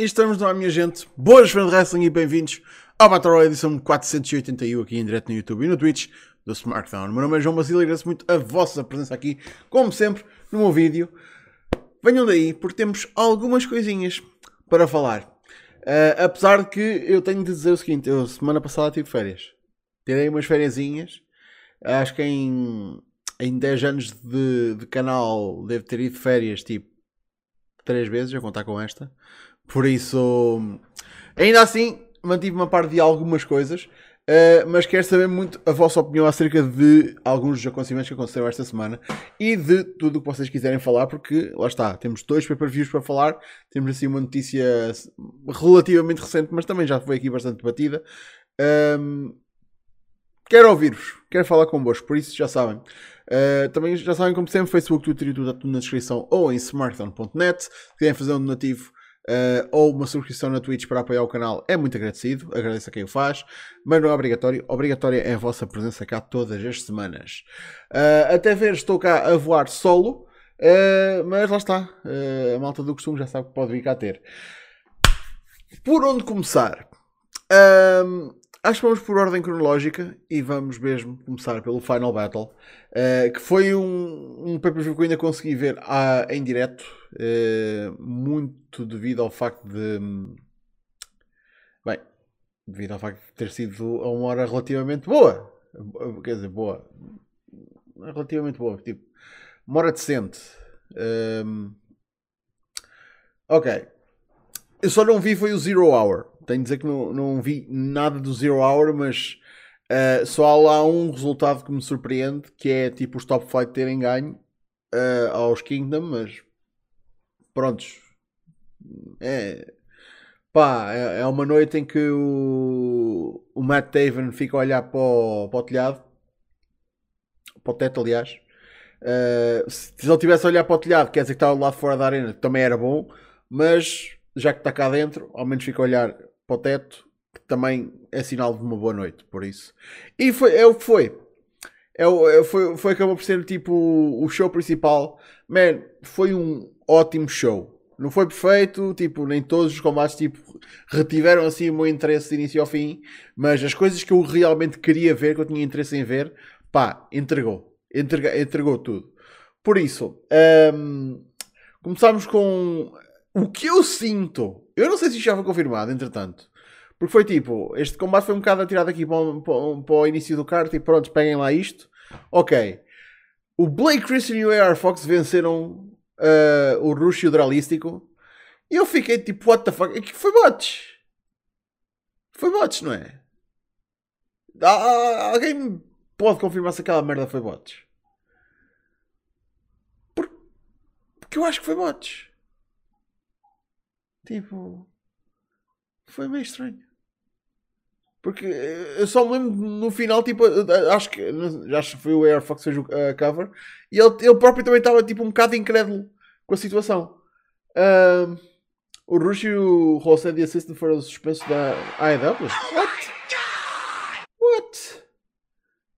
E estamos no ar, minha gente. Boas fãs de wrestling e bem-vindos ao Battle Royale edição 481 aqui em direto no YouTube e no Twitch do. O meu nome é João Basílio e agradeço muito a vossa presença aqui, como sempre, no meu vídeo. Venham daí, porque temos algumas coisinhas para falar. Uh, apesar de que eu tenho de dizer o seguinte, eu semana passada tive férias. Tirei umas fériasinhas. Acho que em, em 10 anos de, de canal devo ter ido férias, tipo, 3 vezes, a contar com esta. Por isso, ainda assim, mantive uma parte de algumas coisas. Uh, mas quero saber muito a vossa opinião acerca de alguns dos acontecimentos que aconteceram esta semana e de tudo o que vocês quiserem falar, porque lá está, temos dois pay-per-views para falar. Temos assim uma notícia relativamente recente, mas também já foi aqui bastante batida. Um, quero ouvir-vos, quero falar convosco, por isso já sabem. Uh, também já sabem, como sempre, Facebook, Twitter e tudo, tudo na descrição ou em smartphone.net. Se quiserem fazer um donativo uh, ou uma subscrição na Twitch para apoiar o canal, é muito agradecido. Agradeço a quem o faz, mas não é obrigatório. Obrigatória é a vossa presença cá todas as semanas. Uh, até ver, estou cá a voar solo, uh, mas lá está. a malta do costume já sabe que pode vir cá ter. Por onde começar? acho que vamos por ordem cronológica e vamos mesmo começar pelo Final Battle, uh, que foi um, um pay-per-view que eu ainda consegui ver uh, em direto, uh, muito devido ao facto de. Bem, devido ao facto de ter sido a uma hora relativamente boa. Quer dizer, boa. Relativamente boa. Tipo, uma hora decente. Um, ok. Eu só não vi foi o Zero Hour. Tenho de dizer que não, não vi nada do Zero Hour, mas uh, só há lá um resultado que me surpreende, que é tipo os Top Flight terem ganho uh, aos Kingdom, mas prontos. É, pá, é, é, uma noite em que o, o Matt Taven fica a olhar para o, para o telhado, para o teto, aliás. Uh, se, ele tivesse a olhar para o telhado, quer dizer que estava lado fora da arena, também era bom, mas já que está cá dentro, ao menos fica a olhar para o teto, que também é sinal de uma boa noite, por isso. E foi, é o que foi. É, é, foi, foi acabou por ser tipo o show principal. Man, foi um ótimo show. Não foi perfeito, tipo, nem todos os combates tipo, retiveram assim o meu interesse de início ao fim, mas as coisas que eu realmente queria ver, que eu tinha interesse em ver, pá, entregou. Entregou, entregou tudo. Por isso, um, começamos com o que eu sinto eu não sei se já foi confirmado, entretanto. Porque foi tipo, este combate foi um bocado atirado aqui para o, para, para o início do card e pronto, peguem lá isto. Ok. O Blake Christian e o AR Fox venceram uh, o Rush e o Dralístico. E eu fiquei tipo, what the fuck? Foi bots. Foi bots, não é? Ah, alguém pode confirmar se aquela merda foi bots? Porque eu acho que foi bots. Tipo. Foi meio estranho. Porque eu só me lembro no final, tipo, acho que, acho que foi o Air Fox que fez a cover, e ele, ele próprio também estava tipo um bocado incrédulo com a situação. Uh, o Rush e o José de Assistant foram suspensos da AEW? What? What?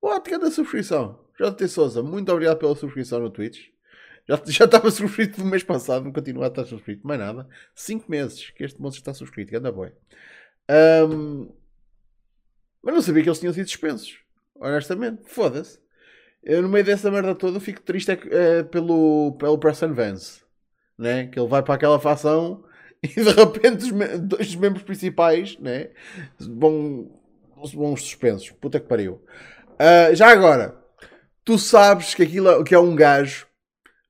What? Cada subscrição. JT Souza, muito obrigado pela subscrição no Twitch. Já, já estava subscrito no mês passado, não continua a estar subscrito, mais nada. 5 meses que este moço está subscrito, anda bem. Um, mas não sabia que eles tinham sido suspensos. Honestamente, foda-se. Eu no meio dessa merda toda fico triste é, é, pelo, pelo Preston Vance. Né? Que ele vai para aquela facção e de repente os me dois dos membros principais né? vão, vão suspensos. Puta que pariu. Uh, já agora, tu sabes que aquilo que é um gajo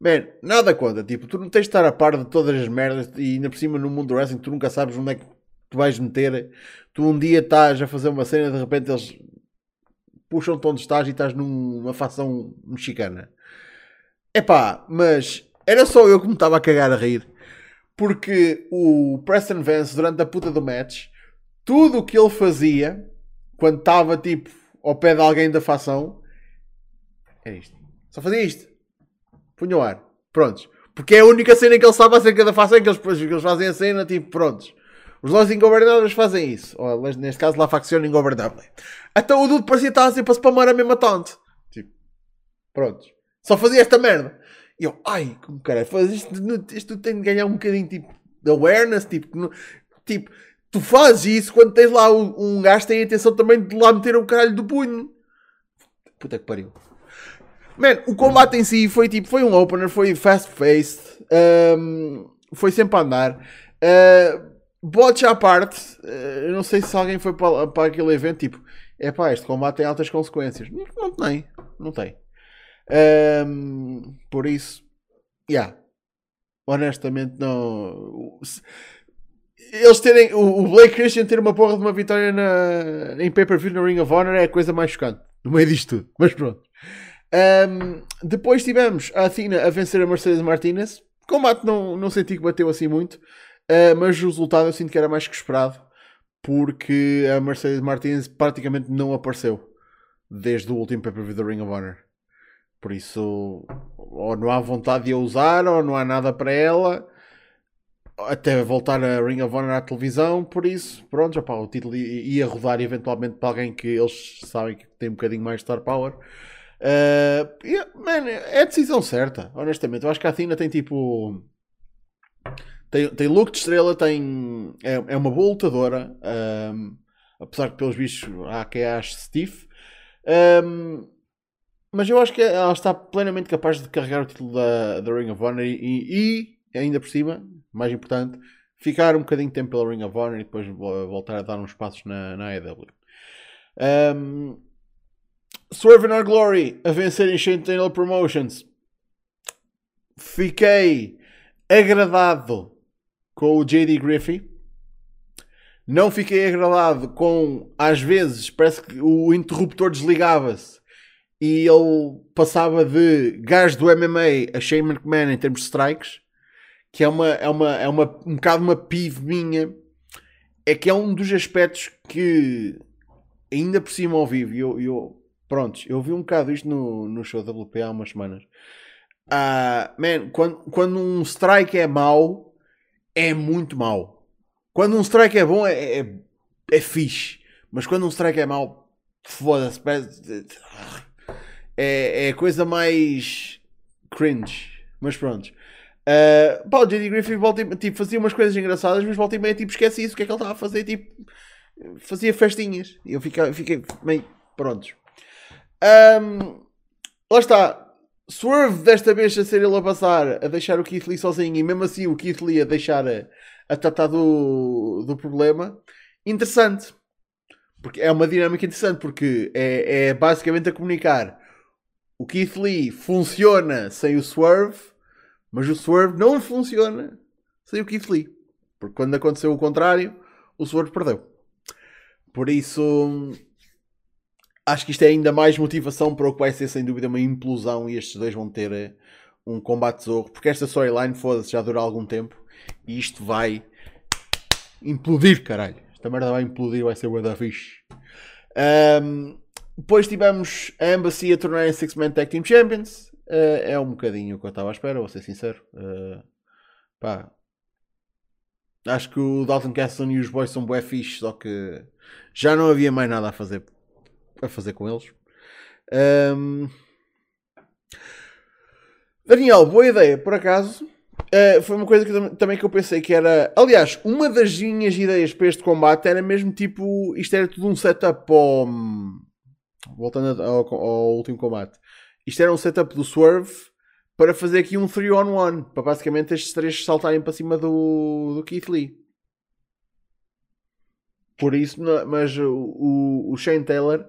Man, nada conta. Tipo, tu não tens de estar a par de todas as merdas e ainda por cima no mundo do wrestling tu nunca sabes onde é que tu vais meter. Tu um dia estás a fazer uma cena de repente eles puxam-te onde estás e estás numa facção mexicana. Epá, mas era só eu que me estava a cagar a rir. Porque o Preston Vance, durante a puta do match, tudo o que ele fazia, quando estava tipo ao pé de alguém da facção, era isto. Só fazia isto punha o ar. Prontos. Porque é a única cena que ele sabe acerca da fação, que eles, que eles fazem a cena, tipo, prontos. Os Los Ingobernáveis fazem isso. Ou, neste caso, lá a facção Ingobernável. Então o Dude parecia estar assim para spamar a mesma tante. Tipo, prontos. Só fazia esta merda. E eu, ai, como caralho, isto, isto tem de ganhar um bocadinho, tipo, de awareness, tipo, tipo, tu fazes isso quando tens lá um, um gajo que tem a intenção também de lá meter o caralho do punho. Puta que pariu. Man, o combate em si foi tipo, foi um opener, foi fast-paced, um, foi sempre a andar. Uh, bots à parte, uh, eu não sei se alguém foi para, para aquele evento, tipo, é pá, este combate tem altas consequências. Não, não tem, não tem. Um, por isso, yeah, honestamente, não. Eles terem. O, Blake Christian ter uma porra de uma vitória na, em pay-per-view no Ring of Honor é a coisa mais chocante no meio disto tudo. Mas pronto. Um, depois tivemos a Athena a vencer a Mercedes Martinez. O combate não, não senti que bateu assim muito, uh, mas o resultado eu sinto que era mais que esperado, porque a Mercedes Martinez praticamente não apareceu desde o último pay-per-view do Ring of Honor. Por isso, ou não há vontade de a usar, ou não há nada para ela, até voltar a Ring of Honor à televisão. Por isso, pronto, já pá, o título ia rodar eventualmente para alguém que eles sabem que tem um bocadinho mais de star power. Uh, yeah, man, é a decisão certa, honestamente. Eu acho que a Athena tem tipo. Tem, tem look de estrela, tem, é, é uma boa lutadora. Um, apesar que, pelos bichos, há quem ache Steve. Um, mas eu acho que ela está plenamente capaz de carregar o título da, da Ring of Honor e, e, ainda por cima, mais importante, ficar um bocadinho de tempo pela Ring of Honor e depois voltar a dar uns passos na, na AEW. Um, Swerve Our Glory a vencer em Shane Taylor Promotions. Fiquei agradado com o JD Griffey. Não fiquei agradado com, às vezes, parece que o interruptor desligava-se e ele passava de gajo do MMA a Shane McMahon em termos de strikes, que é uma, é uma, é uma um bocado uma pive minha, é que é um dos aspectos que ainda por cima ao vivo, eu, eu eu vi um bocado isto no, no show da WP há umas semanas. Uh, man, quando, quando um strike é mau, é muito mau. Quando um strike é bom, é, é, é fixe. Mas quando um strike é mau, foda-se é, é a coisa mais cringe. Mas pronto. Uh, pá, o J.D. Griffith volta, tipo, fazia umas coisas engraçadas, mas volta e meia tipo, esquece isso. O que é que ele estava a fazer? Tipo, fazia festinhas. E eu fiquei, fiquei meio. Prontos. Um, lá está. Swerve desta vez a ser ele a passar, a deixar o Keith Lee sozinho e mesmo assim o Keith Lee a deixar a, a tratar do, do problema. Interessante. Porque é uma dinâmica interessante, porque é, é basicamente a comunicar o Keith Lee funciona sem o Swerve, mas o Swerve não funciona sem o Keith Lee. Porque quando aconteceu o contrário, o Swerve perdeu. Por isso, acho que isto é ainda mais motivação para o que vai ser sem dúvida uma implosão e estes dois vão ter eh, um combate zorro. Porque esta storyline, foda-se, já dura algum tempo e isto vai implodir, caralho. Esta merda vai implodir, vai ser o da fixe. Um, depois tivemos a Embassy a tornarem Six-Man Tag Team Champions. Uh, é um bocadinho o que eu estava à espera, vou ser sincero. Uh, pá. Acho que o Dalton Castle e os boys são bué fixe, só que já não havia mais nada a fazer, a fazer com eles. Um... Daniel, boa ideia, por acaso. Uh, foi uma coisa que, também que eu pensei que era. Aliás, uma das minhas ideias para este combate era mesmo tipo. Isto era tudo um setup para voltando ao, ao, último combate, isto era um setup do Swerve para fazer aqui um 3 on 1 para basicamente estes três saltarem para cima do, do Keith Lee. Por isso, mas o, o Shane Taylor,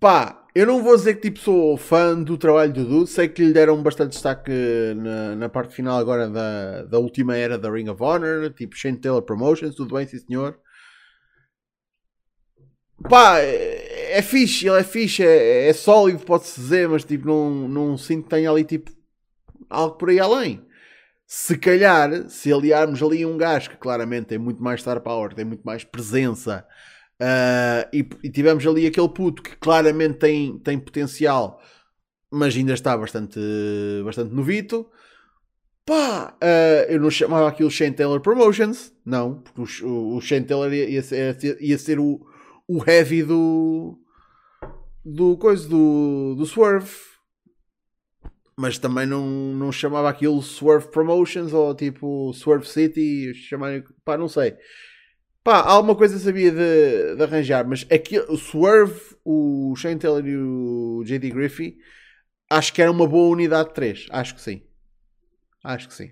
pá, eu não vou dizer que tipo sou fã do trabalho do Dude, sei que lhe deram bastante destaque na, na parte final agora da, da última era da Ring of Honor, tipo Shane Taylor Promotions, tudo bem, sim senhor. Pá, é, é fixe, ele é fixe, é, é sólido, pode-se dizer, mas tipo, não, não sinto que tenha ali tipo algo por aí além. Se calhar, se aliarmos ali um gajo que claramente tem muito mais star power, tem muito mais presença, uh, e, e tivemos ali aquele puto que claramente tem, tem potencial, mas ainda está bastante, bastante novito. Pá, uh, eu não chamava aquilo Shane Taylor Promotions, não, porque o, o Shane Taylor ia, ia, ser, ia ser o, o heavy do. do coisa do, do Swerve. mas também não, não chamava aquilo Swerve Promotions ou tipo Swerve City, chamar, pá, não sei. Pá, alguma coisa sabia de, de arranjar, mas aqui, o Swerve, o Shane Taylor e o JD Griffey, acho que era uma boa unidade de 3. Acho que sim. Acho que sim.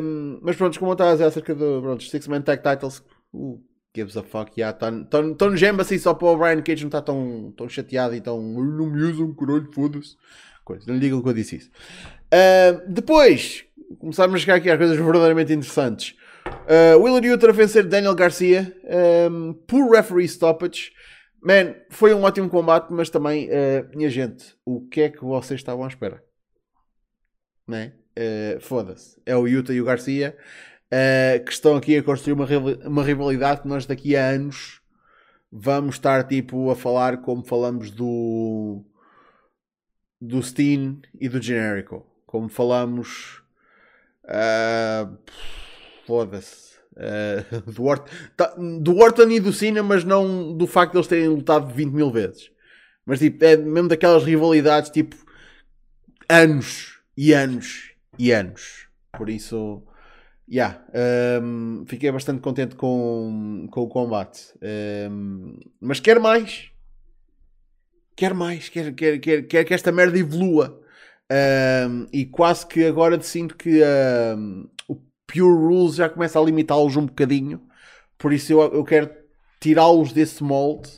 Um, mas pronto, como eu estava a dizer acerca do pronto, Six Man Tag Titles, uh, gives a fuck, yeah, estão no gemba assim só para o Brian Cage não está tão, tão chateado e tão não me usam, caralho, foda-se. Não lhe digam que eu disse isso. Depois, começarmos a chegar aqui às coisas verdadeiramente interessantes. Uh, Willard Yuta a vencer Daniel Garcia um, por referee stoppage. Man, foi um ótimo combate, mas também, uh, minha gente, o que é que vocês estavam à espera? Né? Uh, Foda-se. É o Yuta e o Garcia uh, que estão aqui a construir uma, uma rivalidade que nós daqui a anos vamos estar tipo a falar como falamos do do Steen e do Generico. Como falamos. Uh, Foda-se. Uh, do, Orton, tá, Orton e do Cena, mas não do facto de eles terem lutado 20 mil vezes. Mas tipo, é mesmo daquelas rivalidades tipo anos e anos e anos. Por isso, yeah, um, fiquei bastante contente com, com o combate. Um, mas quero mais quer mais, quer, quer, quer, quer que esta merda evolua. Um, e quase que agora sinto que o Pure Rules já começa a limitá-los um bocadinho. Por isso eu, eu quero tirá-los desse molde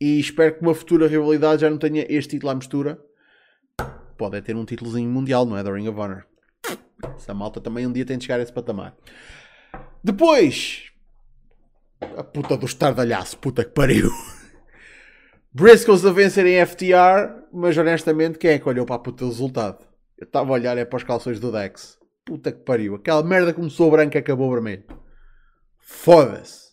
e espero que uma futura rivalidade já não tenha este título à mistura. Pode é ter um títulozinho mundial, não é? Da Ring of Honor. Essa malta também um dia tem de chegar a esse patamar. Depois, a puta do estardalhaço, puta que pariu. Briscoes a vencerem FTR, mas honestamente, quem é que olhou para a puta do resultado? Eu estava a olhar é para os calções do Dex. Puta que pariu. Aquela merda começou branca e acabou vermelho. Foda-se.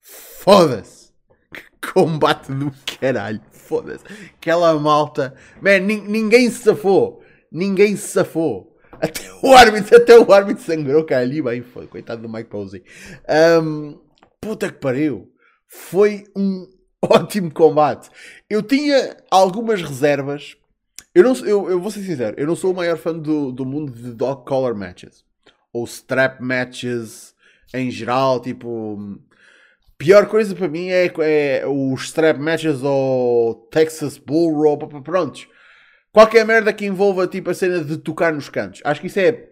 Foda-se. Que combate do caralho. Foda-se. Aquela malta. Man, ninguém se safou. Ninguém se safou. Até o árbitro, até o árbitro sangrou, cara. Ali bem foi. Coitado do Mike Posey. Um, puta que pariu. Foi um ótimo combate. Eu tinha algumas reservas. Eu, não, eu, eu vou ser sincero, eu não sou o maior fã do, do mundo de dog collar matches. Ou strap matches em geral, tipo. Pior coisa para mim é, é os strap matches ou Texas Bull Rope, prontos. Qualquer merda que envolva tipo a cena de tocar nos cantos. Acho que isso é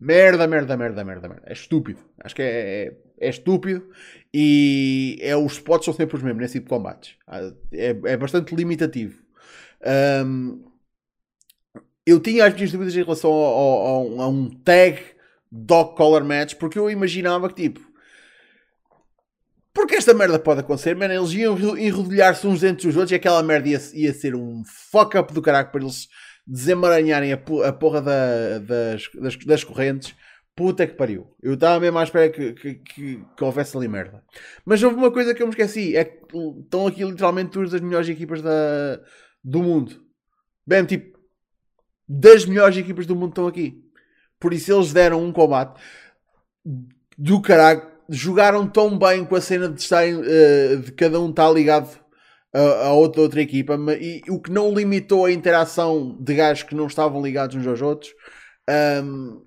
merda, merda, merda, merda, merda. É estúpido. Acho que é, é, é estúpido e é, os spots são sempre os mesmos nesse tipo de combates. Ah, é, é bastante limitativo. Um, eu tinha as minhas dúvidas em relação ao, ao, a um tag dog collar match porque eu imaginava que tipo. Porque esta merda pode acontecer, man, eles iam enrodilhar-se uns entre os outros e aquela merda ia, ia ser um fuck up do caraco para eles desemaranharem a, a porra da, das, das, das correntes Puta que pariu. Eu estava mesmo à espera que, que, que, que, houvesse ali merda. Mas houve uma coisa que eu me esqueci. É que estão aqui literalmente duas das melhores equipas da, do mundo. Bem, tipo, das melhores equipas do mundo estão aqui. Por isso eles deram um combate do caralho. Jogaram tão bem com a cena de estarem, uh, de cada um estar ligado a, a outra, outra equipa. E o que não limitou a interação de gajos que não estavam ligados uns aos outros. Um,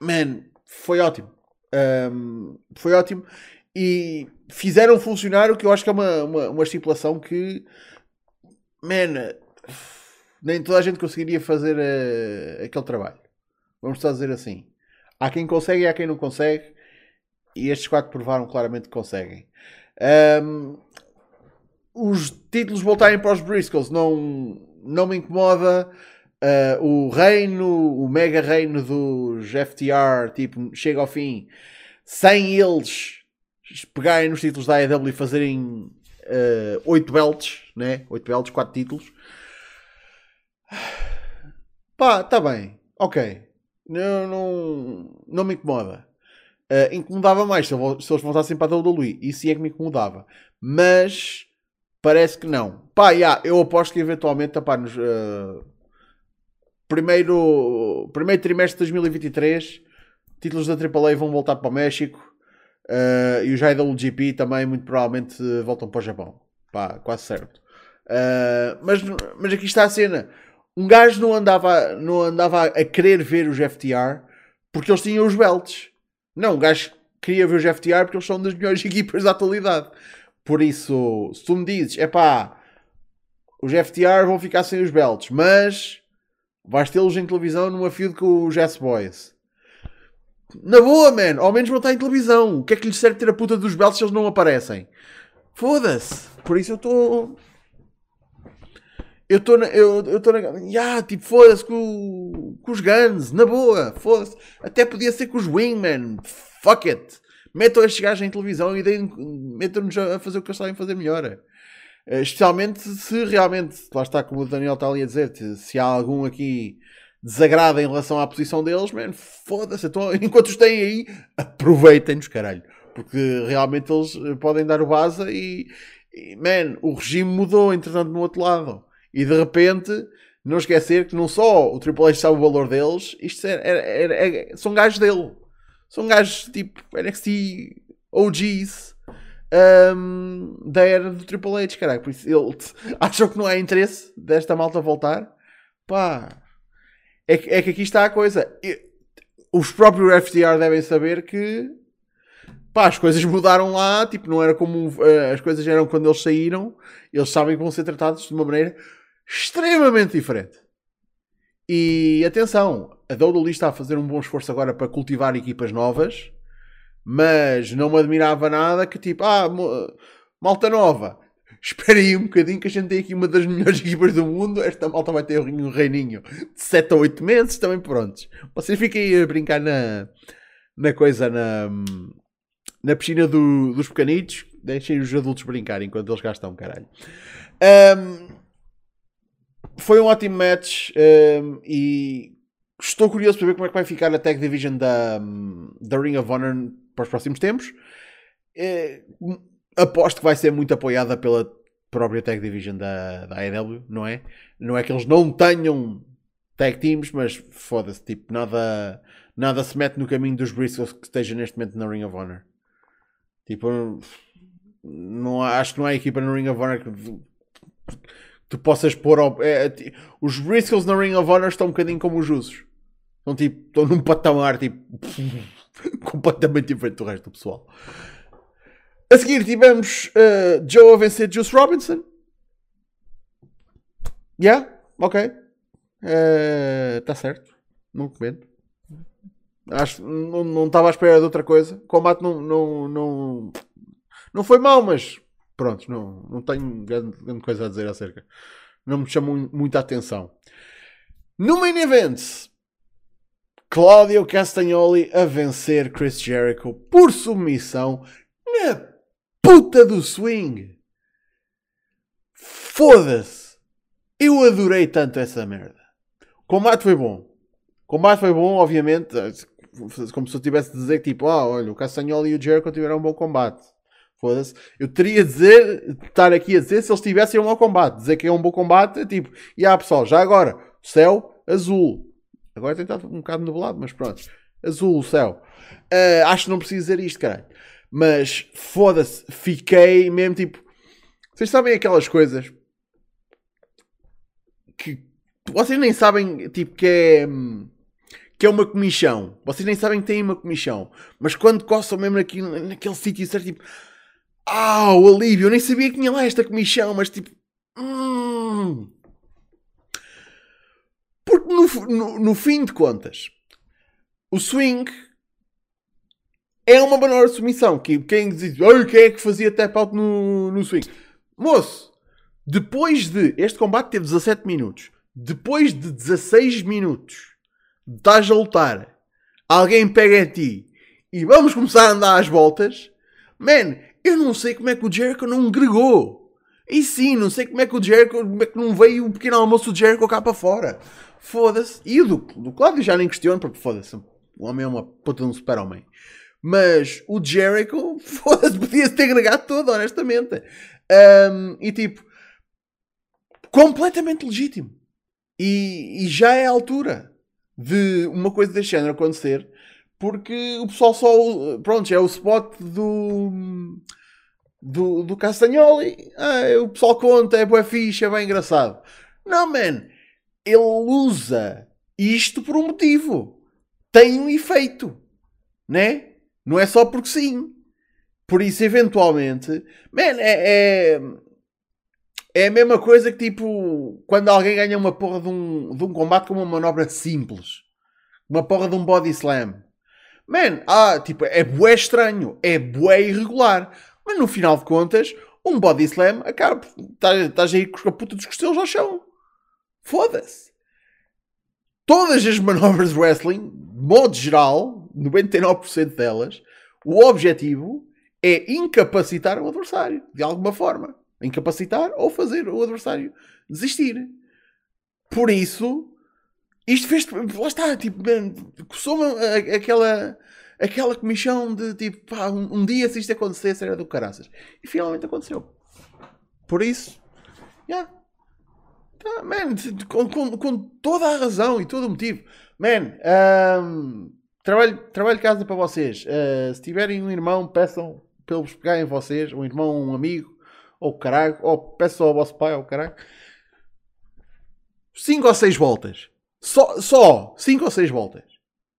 man, foi ótimo. Um, foi ótimo. E fizeram funcionar o que eu acho que é uma, uma, uma estipulação que, man, nem toda a gente conseguiria fazer uh, aquele trabalho. Vamos só dizer assim. Há quem consegue e há quem não consegue. E estes quatro provaram claramente que conseguem. Um, os títulos voltarem para os Briscoes não, não me incomoda. Uh, o reino, o mega reino dos FTR, tipo, chega ao fim sem eles pegarem nos títulos da AEW e fazerem uh, 8 belts, né? 8 belts, 4 títulos. Pá, tá bem, ok. Não, não, não me incomoda. Uh, incomodava mais se, eu, se eles voltassem para a WWE. Isso é que me incomodava. Mas parece que não. Pá, yeah, eu aposto que eventualmente, pá, nos, uh, primeiro, primeiro trimestre de 2023, títulos da AAA vão voltar para o México uh, e os IWGP também, muito provavelmente, voltam para o Japão. Pá, quase certo. Uh, mas, mas aqui está a cena. Um gajo não andava, não andava a querer ver os FTR porque eles tinham os belts. Não, um gajo queria ver os FTR porque eles são das melhores equipas da atualidade. Por isso, se tu me dizes, é pá, os FTR vão ficar sem os belts, mas vais tê-los em televisão numa feud com os S-Boys. Na boa, man, ao menos vão estar em televisão. O que é que lhes serve ter a puta dos belts se eles não aparecem? Foda-se. Por isso eu estou. Eu estou na. Eu estou na. Yeah, tipo, foda-se com, com os Guns, na boa, foda-se. Até podia ser com os Wingman. Fuck it. Metam estes gajos em televisão e metam-nos a fazer o que eles sabem fazer melhor. Eh, especialmente se realmente, lá está como o Daniel está ali a dizer, se há algum aqui desagrado em relação à posição deles, man, foda-se. Então, enquanto os têm aí, aproveitem-nos, caralho. Porque realmente eles eh, podem dar o baza e, e, man, o regime mudou, entretanto, no outro lado. E de repente, não esquecer que não só o Triple H sabe o valor deles, isto é, é, é, é são gajos dele. São gajos tipo NXT OGs um, da era do Triple H, caralho. Por isso, ele, acham que não há interesse desta malta voltar? Pá, é que, é que aqui está a coisa. Os próprios FTR devem saber que pá, as coisas mudaram lá, tipo, não era como uh, as coisas eram quando eles saíram. Eles sabem que vão ser tratados de uma maneira extremamente diferente. E atenção, a WWE está a fazer um bom esforço agora para cultivar equipas novas, mas não me admirava nada que tipo, ah, malta nova, espera aí um bocadinho que a gente tem aqui uma das melhores equipas do mundo, esta malta vai ter um reininho de 7 a 8 meses, também prontos. Vocês fiquem aí a brincar na, na coisa, na, na piscina do, dos pequenitos, deixem os adultos brincar enquanto eles gastam, caralho. Um, foi um ótimo match um, e estou curioso para ver como é que vai ficar a Tag Division da, da Ring of Honor para os próximos tempos. É, aposto que vai ser muito apoiada pela própria Tag Division da, da AEW, não é? Não é que eles não tenham tag teams, mas foda-se, tipo, nada, nada se mete no caminho dos Briscoes que esteja neste momento na Ring of Honor. Tipo, não, acho que não há equipa no Ring of Honor que tu possas pôr ao, é, é os Briscoes na Ring of Honor estão um bocadinho como os Usos estão tipo estão num patamar tipo completamente diferente do resto do pessoal a seguir tivemos uh, Joe a vencer Juice Robinson. Yeah ok. Está uh, certo. Não comento acho não, não estava à espera de outra coisa. O combate não, não, não, não foi mal mas Pronto, não, não tenho grande, grande coisa a dizer acerca. Não me chamou muita atenção. No main event, Claudio Castagnoli a vencer Chris Jericho por submissão na puta do swing. Foda-se! Eu adorei tanto essa merda. O combate foi bom. O combate foi bom, obviamente. Como se eu tivesse de dizer tipo, ah, olha, o Castagnoli e o Jericho tiveram um bom combate. Foda-se. Eu teria de dizer, estar aqui a dizer se eles tivessem um mau combate. Dizer que é um bom combate, é tipo, e ah pessoal, já agora, céu azul. Agora tem estado um bocado nublado, mas pronto. Azul, o céu. Uh, acho que não preciso dizer isto, caralho. Mas foda-se, fiquei mesmo tipo. Vocês sabem aquelas coisas que vocês nem sabem, tipo, que é. Que é uma comichão. Vocês nem sabem que têm uma comichão. Mas quando coçam mesmo naquele, naquele sítio certo, tipo ah, o alívio, eu nem sabia que tinha lá esta comichão, mas tipo. Hum. Porque no, no, no, fim de contas, o swing é uma menor submissão. Que, quem diz, quem é que fazia tap out no, no swing? Moço, depois de. Este combate teve 17 minutos. Depois de 16 minutos de estás a lutar, alguém pega a ti e vamos começar a andar às voltas. Man, eu não sei como é que o Jericho não gregou. E sim, não sei como é que o Jericho, como é que não veio o pequeno almoço do Jericho cá para fora. Foda-se. E o do, do Cláudio já nem questiono, porque foda-se, o homem é uma puta de um super-homem. Mas o Jericho, foda-se, podia-se ter agregado todo, honestamente. Um, e tipo, completamente legítimo. E, e, já é a altura de uma coisa deste género acontecer, porque o pessoal só. Pronto, é o spot do do, do Castagnoli, ah, o pessoal conta, é boa ficha, é bem engraçado. Não, man, ele usa isto por um motivo. Tem um efeito, né? Não é só porque sim. Por isso, eventualmente, man, é, é, é a mesma coisa que tipo quando alguém ganha uma porra de um, de um combate com uma manobra simples, uma porra de um body slam. Man, ah, tipo, é bué estranho, é bué irregular. Mas no final de contas, um body slam acaba. Estás aí com a puta dos costelos ao chão. Foda-se. Todas as manobras de wrestling, de modo geral, 99% delas, o objetivo é incapacitar o adversário, de alguma forma. Incapacitar ou fazer o adversário desistir. Por isso, isto fez. Lá está, tipo, começou aquela, aquela comissão de tipo, pá, um, um, dia se isto acontecesse era do caraças. E finalmente aconteceu. Por isso, já. Yeah. Tá, man, com, com, com, toda a razão e todo o motivo. Man, um, trabalho, trabalho de casa para vocês. Uh, se tiverem um irmão, peçam para eles pegarem vocês, um irmão, um amigo, ou caralho, ou peçam ao vosso pai, ou caralho. 5 ou 6 voltas. Só, só 5 ou 6 voltas.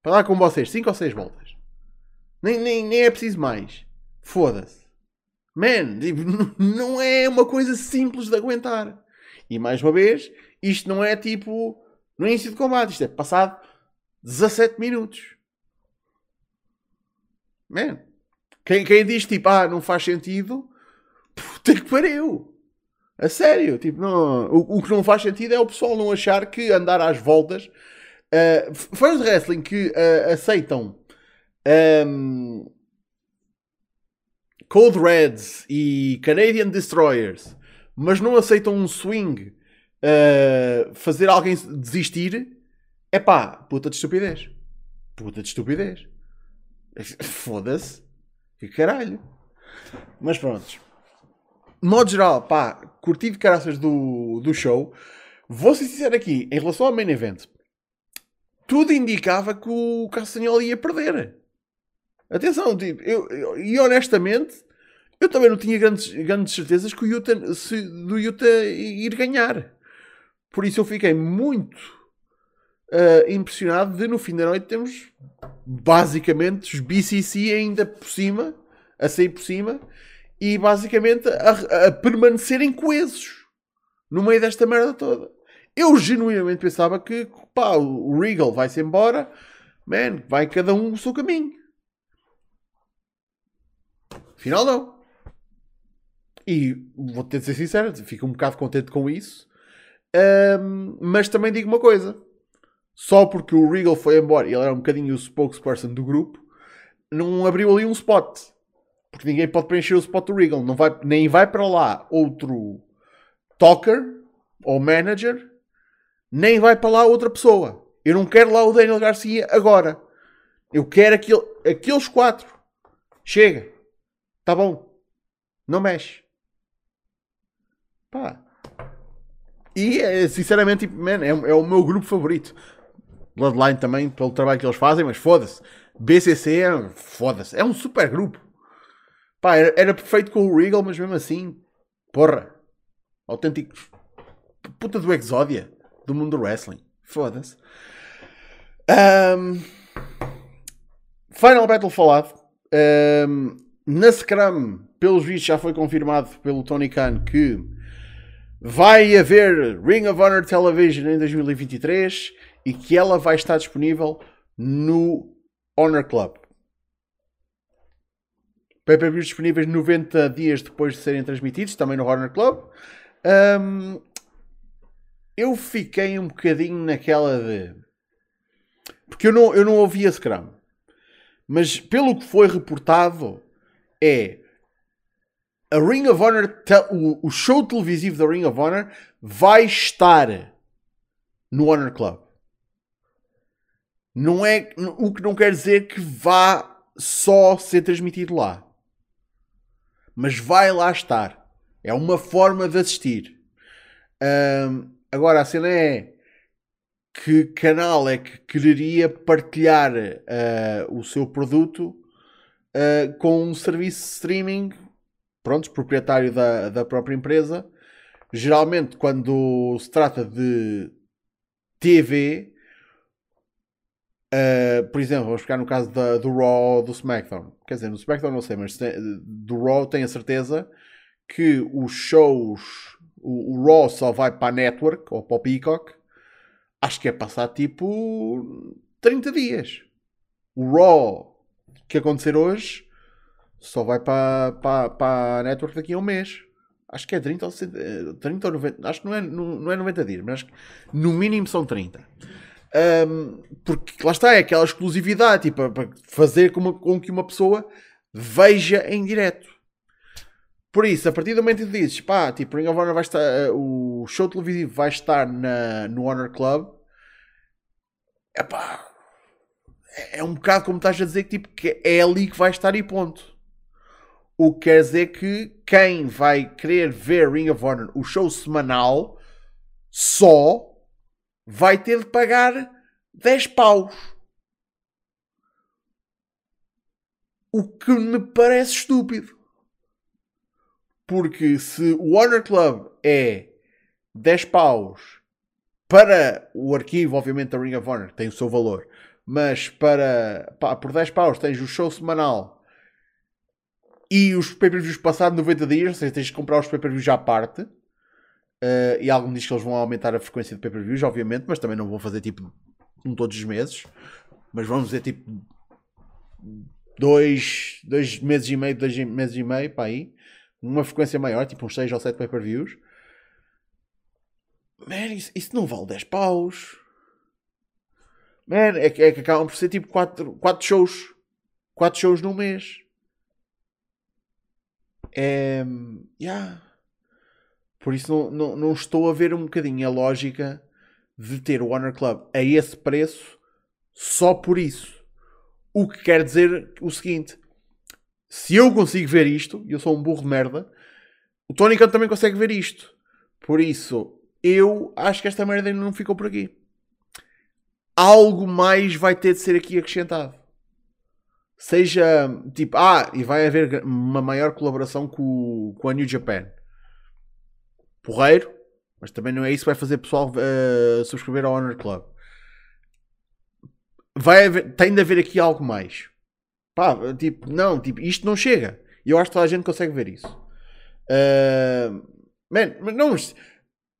Para lá com vocês, 5 ou 6 voltas. Nem, nem, nem é preciso mais. Foda-se. Man, tipo, não é uma coisa simples de aguentar. E mais uma vez, isto não é tipo no início de combate, isto é passado 17 minutos. Man, quem, quem diz tipo, ah, não faz sentido, puta que pariu. A sério, tipo, não, o, o, que não faz sentido é o pessoal não achar que andar às voltas. Uh, fãs de wrestling que uh, aceitam um, ehm, Cold Reds e Canadian Destroyers, mas não aceitam um swing uh, fazer alguém desistir, é pá, puta de estupidez. Puta de estupidez. Foda-se. Que caralho. Mas pronto modo geral, pá, curti de caraças do, do show. Vou ser sincero aqui, em relação ao main event, tudo indicava que o Castanholi ia perder. Atenção, tipo, eu, eu, e honestamente, eu também não tinha grandes, grandes certezas que o Utah, se, do Utah ir ganhar. Por isso eu fiquei muito uh, impressionado de no fim da noite termos basicamente os BCC ainda por cima, a sair por cima, e basicamente a, a permanecerem coesos no meio desta merda toda. Eu genuinamente pensava que pá, o Regal vai-se embora, man, vai cada um o seu caminho. Afinal, não. E vou ter de ser sincero, fico um bocado contente com isso. Um, mas também digo uma coisa: só porque o Regal foi embora e ele era um bocadinho o spokesperson do grupo, não abriu ali um spot. Porque ninguém pode preencher o spot do Regal. Não vai, nem vai para lá outro talker ou manager, nem vai para lá outra pessoa. Eu não quero lá o Daniel Garcia agora. Eu quero aquele, aqueles quatro. Chega. Tá bom. Não mexe. Pá. E, é, sinceramente, man, é, é, o meu grupo favorito. Bloodline também, pelo trabalho que eles fazem, mas foda-se. BCC é, foda-se. É um super grupo. Pá, era, era, perfeito com o Regal, mas mesmo assim, porra, autêntico puta do Exódia do mundo do wrestling. Foda-se. Um, Final Battle falado. Um, na Scrum, pelos vistos, já foi confirmado pelo Tony Khan que vai haver Ring of Honor Television em 2023 e que ela vai estar disponível no Honor Club. Pay-per-views disponíveis 90 dias depois de serem transmitidos, também no Horner Club. Um, eu fiquei um bocadinho naquela de. Porque eu não, eu não ouvi a Scrum. Mas pelo que foi reportado, é. A Ring of Honor, o, o show televisivo da Ring of Honor vai estar no Honor Club. Não é, o que não quer dizer que vá só ser transmitido lá mas vai lá estar. É uma forma de assistir. Um, agora, a cena é que canal é que quereria partilhar uh, o seu produto uh, com um serviço de streaming pronto, proprietário da, da própria empresa. Geralmente, quando se trata de TV, uh, por exemplo, vamos ficar no caso da, do Raw do SmackDown. Quer dizer, no SmackDown não sei, mas do Raw tenho a certeza que os shows, o, o Raw só vai para a Network ou para o Peacock, acho que é passar tipo 30 dias. O Raw que acontecer hoje só vai para, para, para a Network daqui a um mês. Acho que é 30 ou, 30 ou 90. Acho que não é, não, não é 90 dias, mas acho que no mínimo são 30. Um, porque lá está, é aquela exclusividade tipo, para fazer com, uma, com, que uma pessoa veja em direto. Por isso, a partir do momento que dizes, pá, tipo, Ring of Honor vai estar, uh, o show televisivo vai estar na, no Honor Club, é, é um bocado como estás a dizer tipo, que é ali que vai estar e ponto. O que quer dizer que quem vai querer ver Ring of Honor, o show semanal, só vai ter de pagar 10 paus. O que me parece estúpido. Porque se o Honor Club é 10 paus para o arquivo, obviamente, da Ring of Honor, tem o seu valor, mas para pá, por 10 paus tens o show semanal e os pay-per-views passados 90 dias, ou seja, tens de comprar os pay-per-views à parte. Uh, e algum diz que eles vão aumentar a frequência de pay-per-views, obviamente, mas também não vão fazer tipo um todos os meses. Mas vamos dizer tipo dois, dois meses e meio, dois meses e meio para aí. Uma frequência maior, tipo uns 6 ou 7 pay-per-views. Man, isso, isso, não vale 10 paus. Man, é que, é que acabam por ser tipo 4, 4 shows. 4 shows num mês. É. Yeah. Por isso não, não, não estou a ver um bocadinho a lógica de ter o Honor Club a esse preço só por isso. O que quer dizer o seguinte: se eu consigo ver isto, e eu sou um burro de merda, o Tony Khan também consegue ver isto. Por isso, eu acho que esta merda ainda não ficou por aqui. Algo mais vai ter de ser aqui acrescentado seja tipo, ah, e vai haver uma maior colaboração com, com a New Japan. Porreiro, mas também não é isso que vai fazer pessoal uh, subscrever ao Honor Club. Vai haver, tem de haver aqui algo mais. Pá, tipo, não, tipo, isto não chega. E eu acho que toda a gente consegue ver isso. Uh, man, mas não,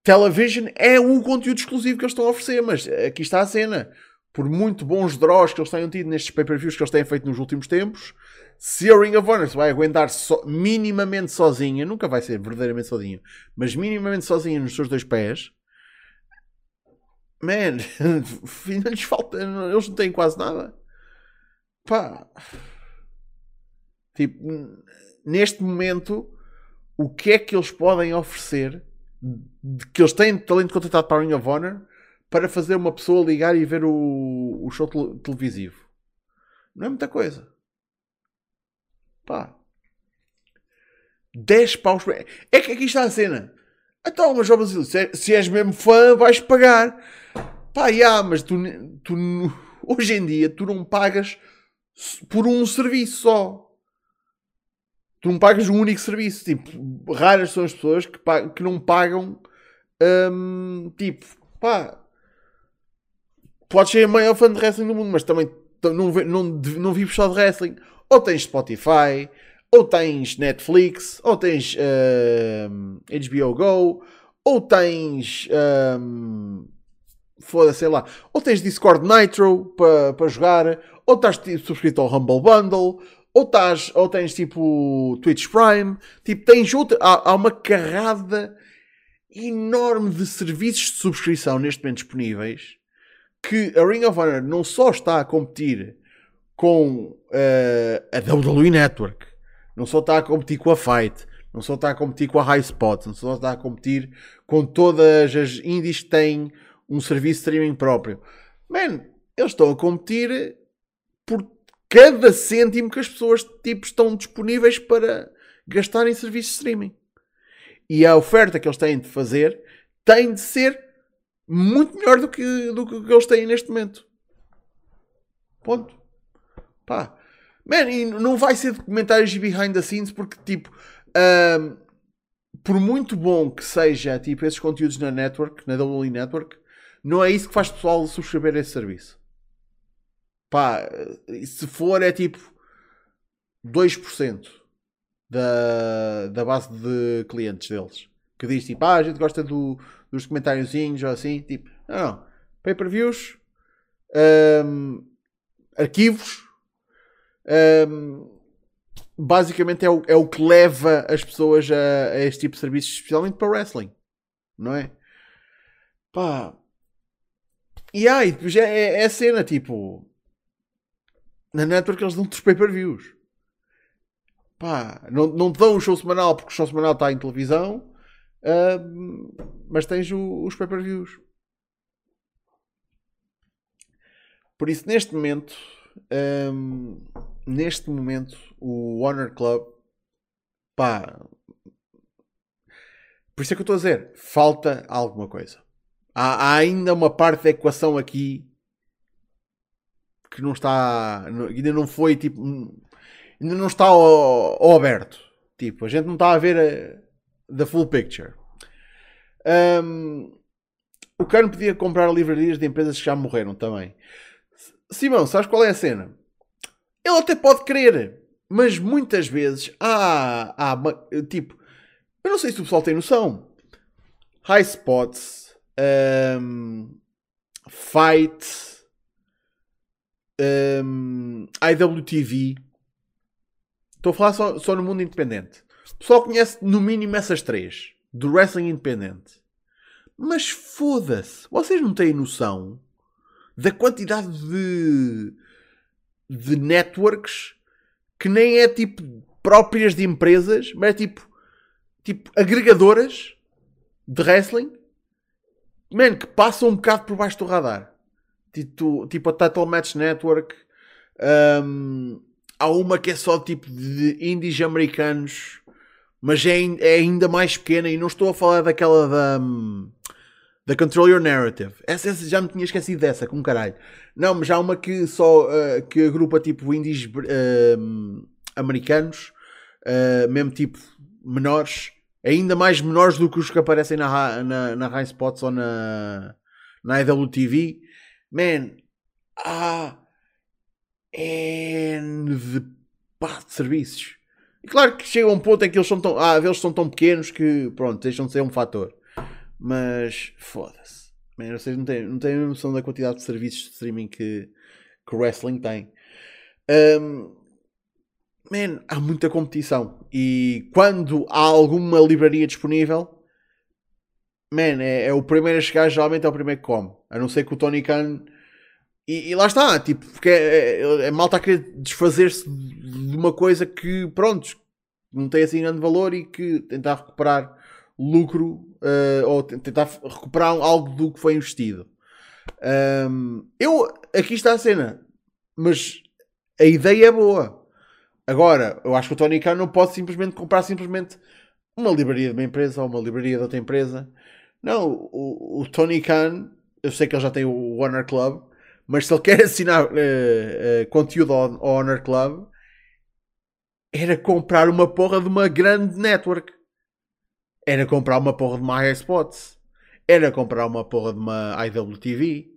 Television é o conteúdo exclusivo que eles estão a oferecer, mas aqui está a cena por muito bons draws que eles tenham tido nestes pay-per-views que eles têm feito nos últimos tempos, se a Ring of Honor vai aguentar so, minimamente sozinha, nunca vai ser verdadeiramente sozinha, mas minimamente sozinha nos seus dois pés, man, não lhes falta, eles não têm quase nada. Pá, tipo, neste momento, o que é que eles podem oferecer que eles têm talento contratado para a Ring of Honor para fazer uma pessoa ligar e ver o, o show televisivo. Não é muita coisa. Pá. 10 paus. É que aqui está a cena. Então, mas ó Basílio, se, é, se és mesmo fã, vais pagar. Pá, já, mas tu, tu, hoje em dia tu não pagas por um serviço só. Tu não pagas um único serviço. Tipo, raras são as pessoas que, que não pagam. Hum, tipo, pá, podes ser a maior fã de wrestling do mundo, mas também não, não, não vives só de wrestling. Ou tens Spotify, ou tens Netflix, ou tens uh, HBO Go, ou tens. Um, Foda-se, sei lá. Ou tens Discord Nitro para pa jogar, ou estás tipo, subscrito ao Humble Bundle, ou, estás, ou tens tipo Twitch Prime. Tipo, tens outra. Há, há uma carrada enorme de serviços de subscrição neste momento disponíveis que a Ring of Honor não só está a competir com uh, a WWE Network, não só está a competir com a Fight, não só está a competir com a High Spot, não só está a competir com todas as indies que têm um serviço de streaming próprio. Man, eles estão a competir por cada cêntimo que as pessoas tipo, estão disponíveis para gastar em serviços de streaming. E a oferta que eles têm de fazer tem de ser muito melhor do que, do que eles têm neste momento. Ponto. Pá. Man, e não vai ser documentários behind the scenes porque, tipo, Um, por muito bom que seja tipo esses conteúdos na network, na WWE Network, não é isso que faz o pessoal subscrever esse serviço. Pá, se for é tipo 2% da, da base de clientes deles. Que diz tipo, ah, a gente gosta do, dos comentáriozinhos ou assim. Tipo, não, não. Pay-per-views, um, arquivos, um, basicamente é o, é o que leva as pessoas a, a este tipo de serviços, especialmente para wrestling, não é? Pá. E aí, depois é, é, é cena tipo. Na network eles dão-te os pay-per-views. Pá, não, não te dão o show semanal porque o show semanal está em televisão, uh, mas tens o, os pay-per-views. Por isso, neste momento, um, neste momento, o Warner Club, pá, por isso é que eu estou a dizer, falta alguma coisa. Há, há ainda uma parte da equação aqui que não está, ainda não foi tipo, ainda não está ao, ao aberto. Tipo, a gente não está a ver a, the full picture. Um, o Cano podia comprar livrarias de empresas que já morreram também. Simão, sabes qual é a cena? Ele até pode querer, mas muitas vezes há, há tipo, eu não sei se o pessoal tem noção. High spots, um, fight, um, IWTV. Estou a falar só, só no mundo independente. O pessoal conhece no mínimo essas três do wrestling independente. Mas foda-se, vocês não têm noção da quantidade de, de networks que nem é tipo próprias de empresas, mas é tipo, tipo agregadoras de wrestling, man, que passam um bocado por baixo do radar. Tipo, tipo a Title Match Network. Um, há uma que é só tipo de indies americanos, mas é, é, ainda mais pequena. E não estou a falar daquela da. Um, da Control Your Narrative. Essa, essa, já me tinha esquecido dessa, com caralho. Não, mas há uma que só uh, que agrupa tipo indies uh, americanos, uh, mesmo tipo menores, ainda mais menores do que os que aparecem na, na, na High Spots ou na, na IWTV. Man, há N de, pá, de serviços. E claro que chega um ponto em que eles são tão, ah, eles são tão pequenos que pronto, deixam de ser um fator. Mas foda-se. Vocês não têm, não têm a noção da quantidade de serviços de streaming que, que o wrestling tem. Um, man, há muita competição. E quando há alguma livraria disponível, man, é, é, o primeiro a chegar, geralmente é o primeiro que come. A não ser que o Tony Khan. E, e lá está, tipo, porque é, é, é malta a querer desfazer-se de uma coisa que, pronto, não tem assim grande valor e que tentar recuperar lucro uh, ou tentar recuperar algo do que foi investido. Um, eu, aqui está a cena, mas a ideia é boa. Agora, eu acho que o Tony Khan não pode simplesmente comprar simplesmente uma livraria de uma empresa ou uma livraria de outra empresa. Não, o, o Tony Khan, eu sei que ele já tem o Warner Club, mas se ele quer assinar uh, uh, conteúdo ao, ao Warner Club, era comprar uma porra de uma grande network era comprar uma porra de uma Spots. Era comprar uma porra de uma IWTV.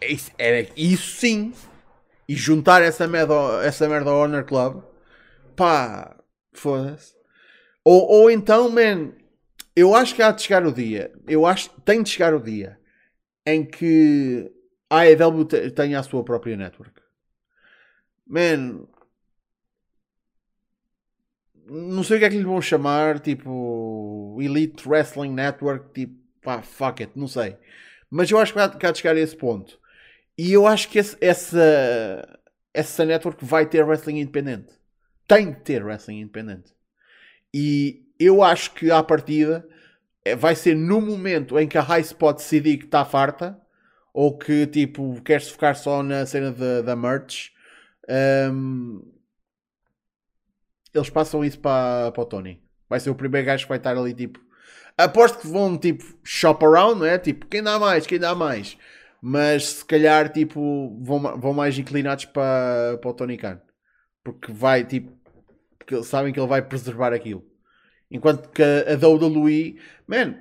Isso, era isso sim. E juntar essa merda, essa merda ao Honor Club. Pá, foda-se. Ou, ou então, man, eu acho que há de chegar o dia. Eu acho tem de chegar o dia em que a AEW tenha a sua própria network. Man, não sei o que é que lhe vão chamar, tipo Elite Wrestling Network, tipo, pá, fuck it, não sei. Mas eu acho que há de chegar a esse ponto. E eu acho que esse, essa, essa network vai ter wrestling independente. Tem de ter wrestling independente. E eu acho que à partida é, vai ser no momento em que a High Spot decidir que está farta ou que tipo quer-se focar só na cena da, merch. Um, eles passam isso para, para o Tony. Vai ser o primeiro gajo que vai estar ali, tipo. Aposto que vão, tipo, shop around, não é? Tipo, quem dá mais, quem dá mais. Mas se calhar, tipo, vão, vão mais inclinados para, para o Tony Khan. Porque vai, tipo. porque sabem que ele vai preservar aquilo. Enquanto que a, a WWE, man,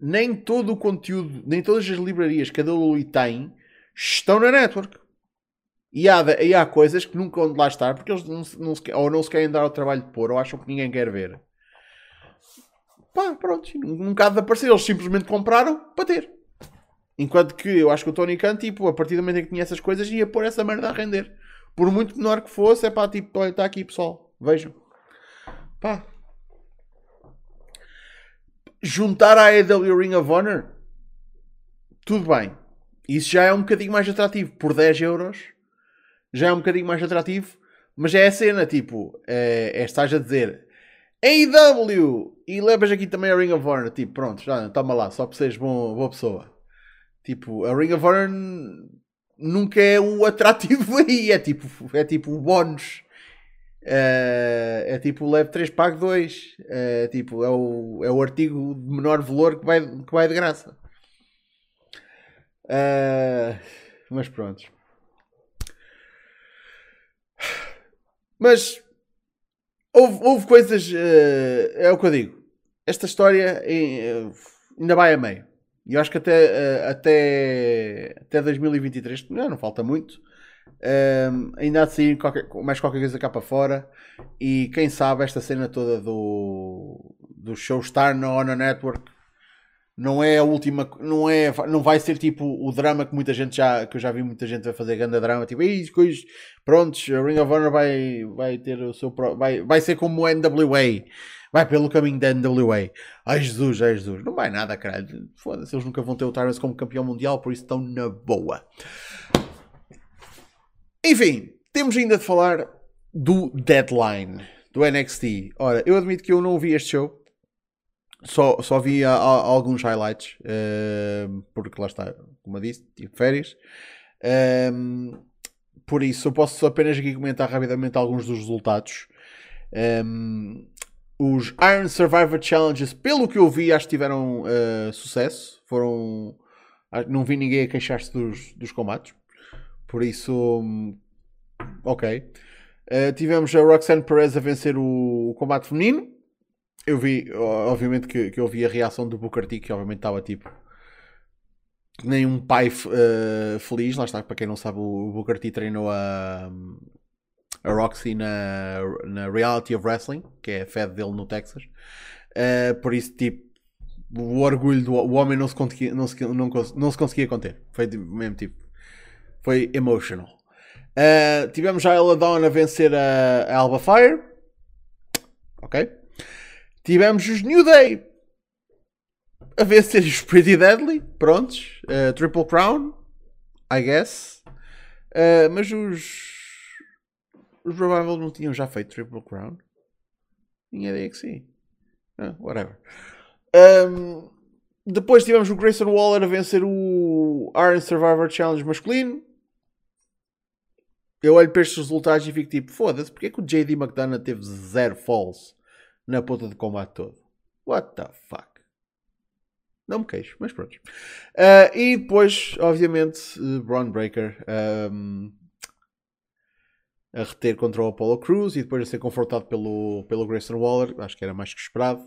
nem todo o conteúdo, nem todas as livrarias que a WWE tem estão na network. E há, e há coisas que nunca vão lá estar porque eles não, não se, ou não se querem dar o trabalho de pôr ou acham que ninguém quer ver. Pá, pronto, nunca há de aparecer. Eles simplesmente compraram para ter. Enquanto que eu acho que o Tony Khan, tipo, a partir do momento em que tinha essas coisas, ia pôr essa merda a render. Por muito menor que fosse, é pá, tipo, olha, está aqui pessoal, vejam. Pá. Juntar a AEW Ring of Honor, tudo bem. Isso já é um bocadinho mais atrativo. Por 10 euros, já é um bocadinho mais atrativo. Mas é a cena, tipo, é, é estás a dizer AEW e levas aqui também a Ring of Honor. Tipo, pronto, já toma lá, só para seres bom, boa pessoa. Tipo, a Ring of Honor nunca é o atrativo aí, é tipo, é tipo o bónus. Uh, é tipo leve 3 pago 2 é tipo é o, é o artigo de menor valor que vai, que vai de graça uh, mas pronto mas houve, houve coisas uh, é o que eu digo esta história ainda vai a meio e eu acho que até, uh, até, até 2023, não, não falta muito, um, ainda há de sair qualquer, mais qualquer coisa cá para fora. E quem sabe esta cena toda do, do show estar na Honor Network não é a última, não, é, não vai ser tipo o drama que muita gente já, que eu já vi muita gente a fazer grande drama, tipo, coisas, prontos, a Ring of Honor vai, vai ter o seu, vai, vai ser como o NWA vai pelo caminho da NWA. Ai Jesus, ai Jesus. Não vai nada, caralho. Foda-se, eles nunca vão ter o Tyrus como campeão mundial, por isso estão na boa. Enfim, temos ainda de falar do Deadline, do NXT. Ora, eu admito que eu não vi este show. Só, só vi a, a, alguns highlights, uh, porque lá está, como eu disse, tive férias. Um, ehm, por isso, eu posso apenas aqui comentar rapidamente alguns dos resultados. Um, ehm, os Iron Survivor Challenges, pelo que eu vi, acho que tiveram uh, sucesso. Foram. Não vi ninguém a queixar-se dos, dos combates. Por isso. Ok. Uh, tivemos a Roxanne Perez a vencer o, o, combate feminino. Eu vi, obviamente, que, que eu vi a reação do Booker T, que obviamente estava tipo. Nem um pai uh, feliz, lá está, para quem não sabe, o Booker T treinou a, a Roxy na, na Reality of Wrestling, que é a Fed dele no Texas. Uh, por isso, tipo, o orgulho do o homem não se, conseguia, não se, não, não se conseguia conter. Foi mesmo tipo. Foi emotional. Uh, tivemos já a Ella Dawn a vencer a, a Alba Fire. Ok. Tivemos os New Day a vencer os Pretty Deadly. Prontos. Uh, Triple Crown. I guess. Uh, mas os os Revival não tinham já feito Triple Crown? Tinha ideia que sim. Ah, whatever. Um, depois tivemos o Grayson Waller a vencer o Iron Survivor Challenge masculino. Eu olho para estes resultados e fico tipo, foda-se, porque é que o JD McDonough teve zero falls na ponta de combate todo? What the fuck? Não me queixo, mas pronto. Uh, e depois, obviamente, Braun Breaker um, a reter contra o Apollo Crews e depois a ser confrontado pelo, pelo Grayson Waller, acho que era mais que esperado.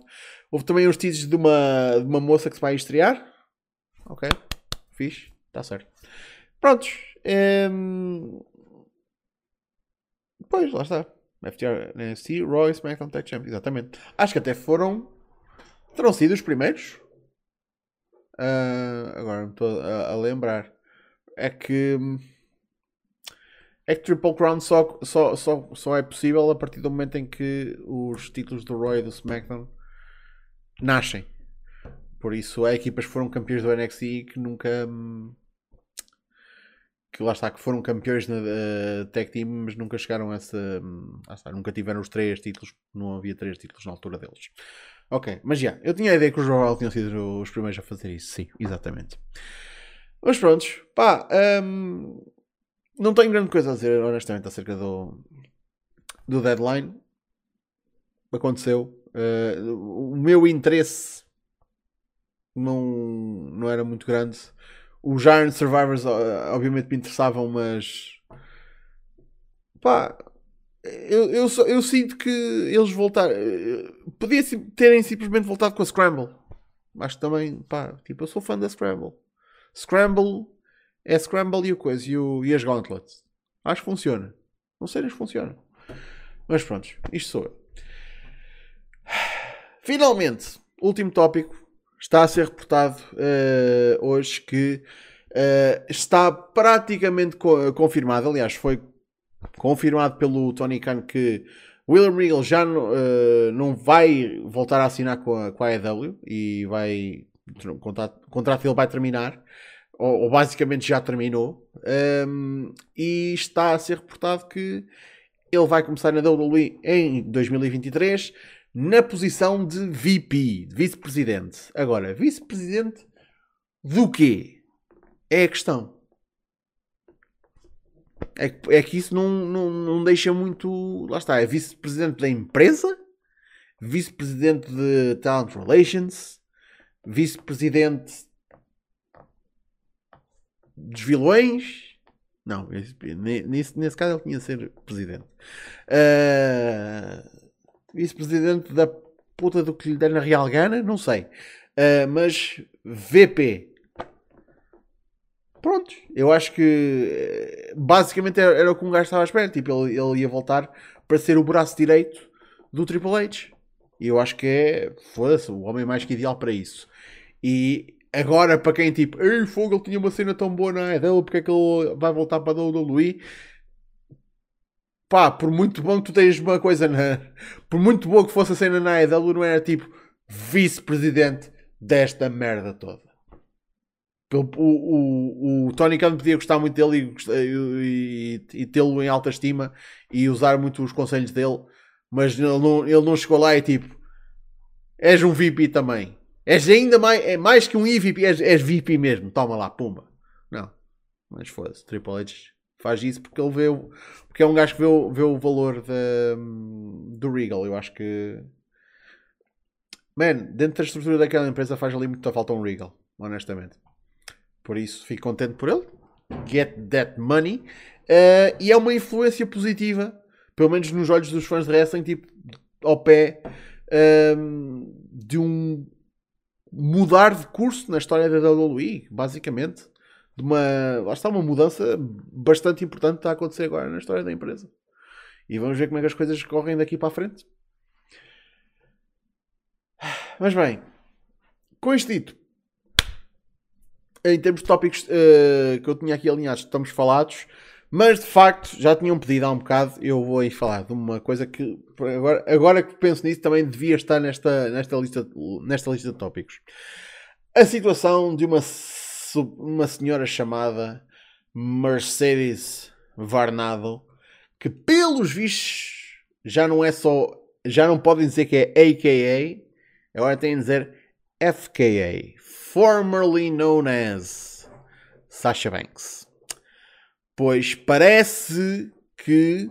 Houve também os teases de uma, de uma moça que se vai estrear. Ok, fixe, está certo. Prontos. Um... Pois, lá está. FTR, NXT, Roy, SmackDown Tag Champ, exatamente. Acho que até foram. Terão sido os primeiros. Uh, agora me estou a, a lembrar. É que. É que Triple Crown só, só, só, só é possível a partir do momento em que os títulos do Roy e do SmackDown nascem. Por isso, há equipas que foram campeões do NXT que nunca. Hum, que lá está, que foram campeões na uh, tag team, mas nunca chegaram a essa. Um, está, nunca tiveram os três títulos, não havia três títulos na altura deles. Ok, mas já, eu tinha a ideia que os Royal tinham sido os primeiros a fazer isso, sim, exatamente. Mas prontos, pá, um, não tenho grande coisa a dizer, honestamente, acerca do, do deadline. Aconteceu. Uh, o meu interesse não, não era muito grande. Os Giant Survivors, obviamente, me interessavam, mas pá, eu, eu, eu sinto que eles voltaram. Podia terem simplesmente voltado com a Scramble. Mas também, pá, tipo, eu sou fã da Scramble. Scramble é Scramble e o coisa e, o, e as Gauntlets. Acho que funciona. Não sei se funciona. Mas pronto, isto sou eu. Finalmente, último tópico. Está a ser reportado eh, hoje que eh, está praticamente co- confirmado. Aliás, foi confirmado pelo Tony Khan que William Regal já eh, não vai voltar a assinar com a, com a e vai. O contrato, o contrato dele vai terminar. Ou, ou basicamente já terminou. Um, e está a ser reportado que ele vai começar na WWE em 2023 na posição de VP, de vice-presidente. Agora, vice-presidente do quê? É a questão. É que, é que isso não, não, não deixa muito. Lá está, é vice-presidente da empresa, vice-presidente de Talent Relations, vice-presidente dos vilões. Não, esse- ne- nesse, nesse caso ele tinha de ser presidente. Ah, vice-presidente da puta do que lhe der na Real Gana, não sei. Ah, mas VP. Pronto, eu acho que eh, basicamente era, era o que um gajo estava à espera. Tipo, ele, ele ia voltar para ser o braço direito do Triple H. E eu acho que é, foda-se, o homem mais que ideal para isso. E agora, para quem tipo, ei, fogo, ele tinha uma cena tão boa na AEW, porque é que ele vai voltar para a WWE? Pá, por muito bom que tu tens uma coisa na. Por muito boa que fosse a cena na AEW, não era tipo vice-presidente desta merda toda. O, o, o Tony Khan podia gostar muito dele e, e- e- e tê-lo em alta estima e usar muito os conselhos dele, mas ele não, ele não chegou lá e tipo, és um VP também. És ainda mais, é mais que um EVP, és, és VP mesmo. Toma lá, pumba. Não. Mas foda-se, Triple H faz isso porque ele vê, o- porque é um gajo que vê, o- vê o valor da, do Regal. Eu acho que, man, dentro da estrutura daquela empresa faz ali muita falta um Regal, honestamente. Por isso, fico contente por ele. Get that money. Eh, e é uma influência positiva, pelo menos nos olhos dos fãs de wrestling, tipo, ao pé ehm, de um mudar de curso na história da WWE, basicamente. De uma, lá está uma mudança bastante importante que está a acontecer agora na história da empresa. E vamos ver como é que as coisas correm daqui para a frente. Mas bem, com isto dito, em termos de tópicos eh, que eu tinha aqui alinhados, estamos falados, mas de facto já tinham pedido há um bocado. Eu vou aí falar de uma coisa que agora, agora que penso nisso também devia estar nesta, nesta, lista, nesta lista de tópicos. A situação de uma, uma senhora chamada Mercedes Varnado, que pelos vistos já não é só, já não podem dizer que é AKA, agora têm de dizer FKA, formerly known as Sasha Banks. Pois parece que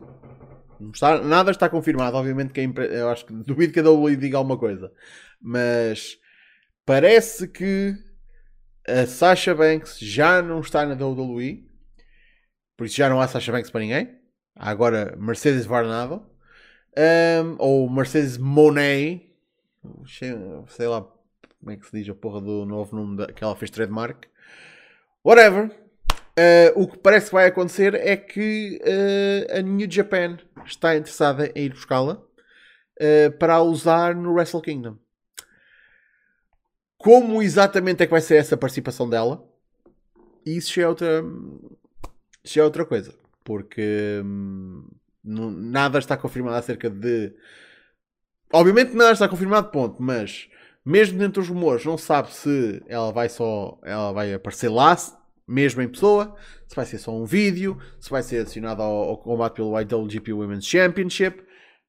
está- nada está confirmado. Obviamente que a eu acho que duvido que a WWE diga alguma coisa, mas parece que a Sasha Banks já não está na WWE, por isso já não há Sasha Banks para ninguém. Há agora Mercedes Varnado um, ou Mercedes Monet, sei lá como é que se diz a porra do novo nome da, que ela fez trademark. Whatever. Uh, o que parece que vai acontecer é que uh, a New Japan está interessada em ir buscá-la uh, para a usar no Wrestle Kingdom. Como exatamente é que vai ser essa participação dela? Isso já é outra, já é outra coisa. Porque hum, nada está confirmado acerca de. Obviamente nada está confirmado, ponto. Mas mesmo dentro dos rumores, não sabe se ela vai só. Ela vai aparecer lá, mesmo em pessoa, se vai ser só um vídeo, se vai ser adicionado ao, ao combate pelo IWGP Women's Championship.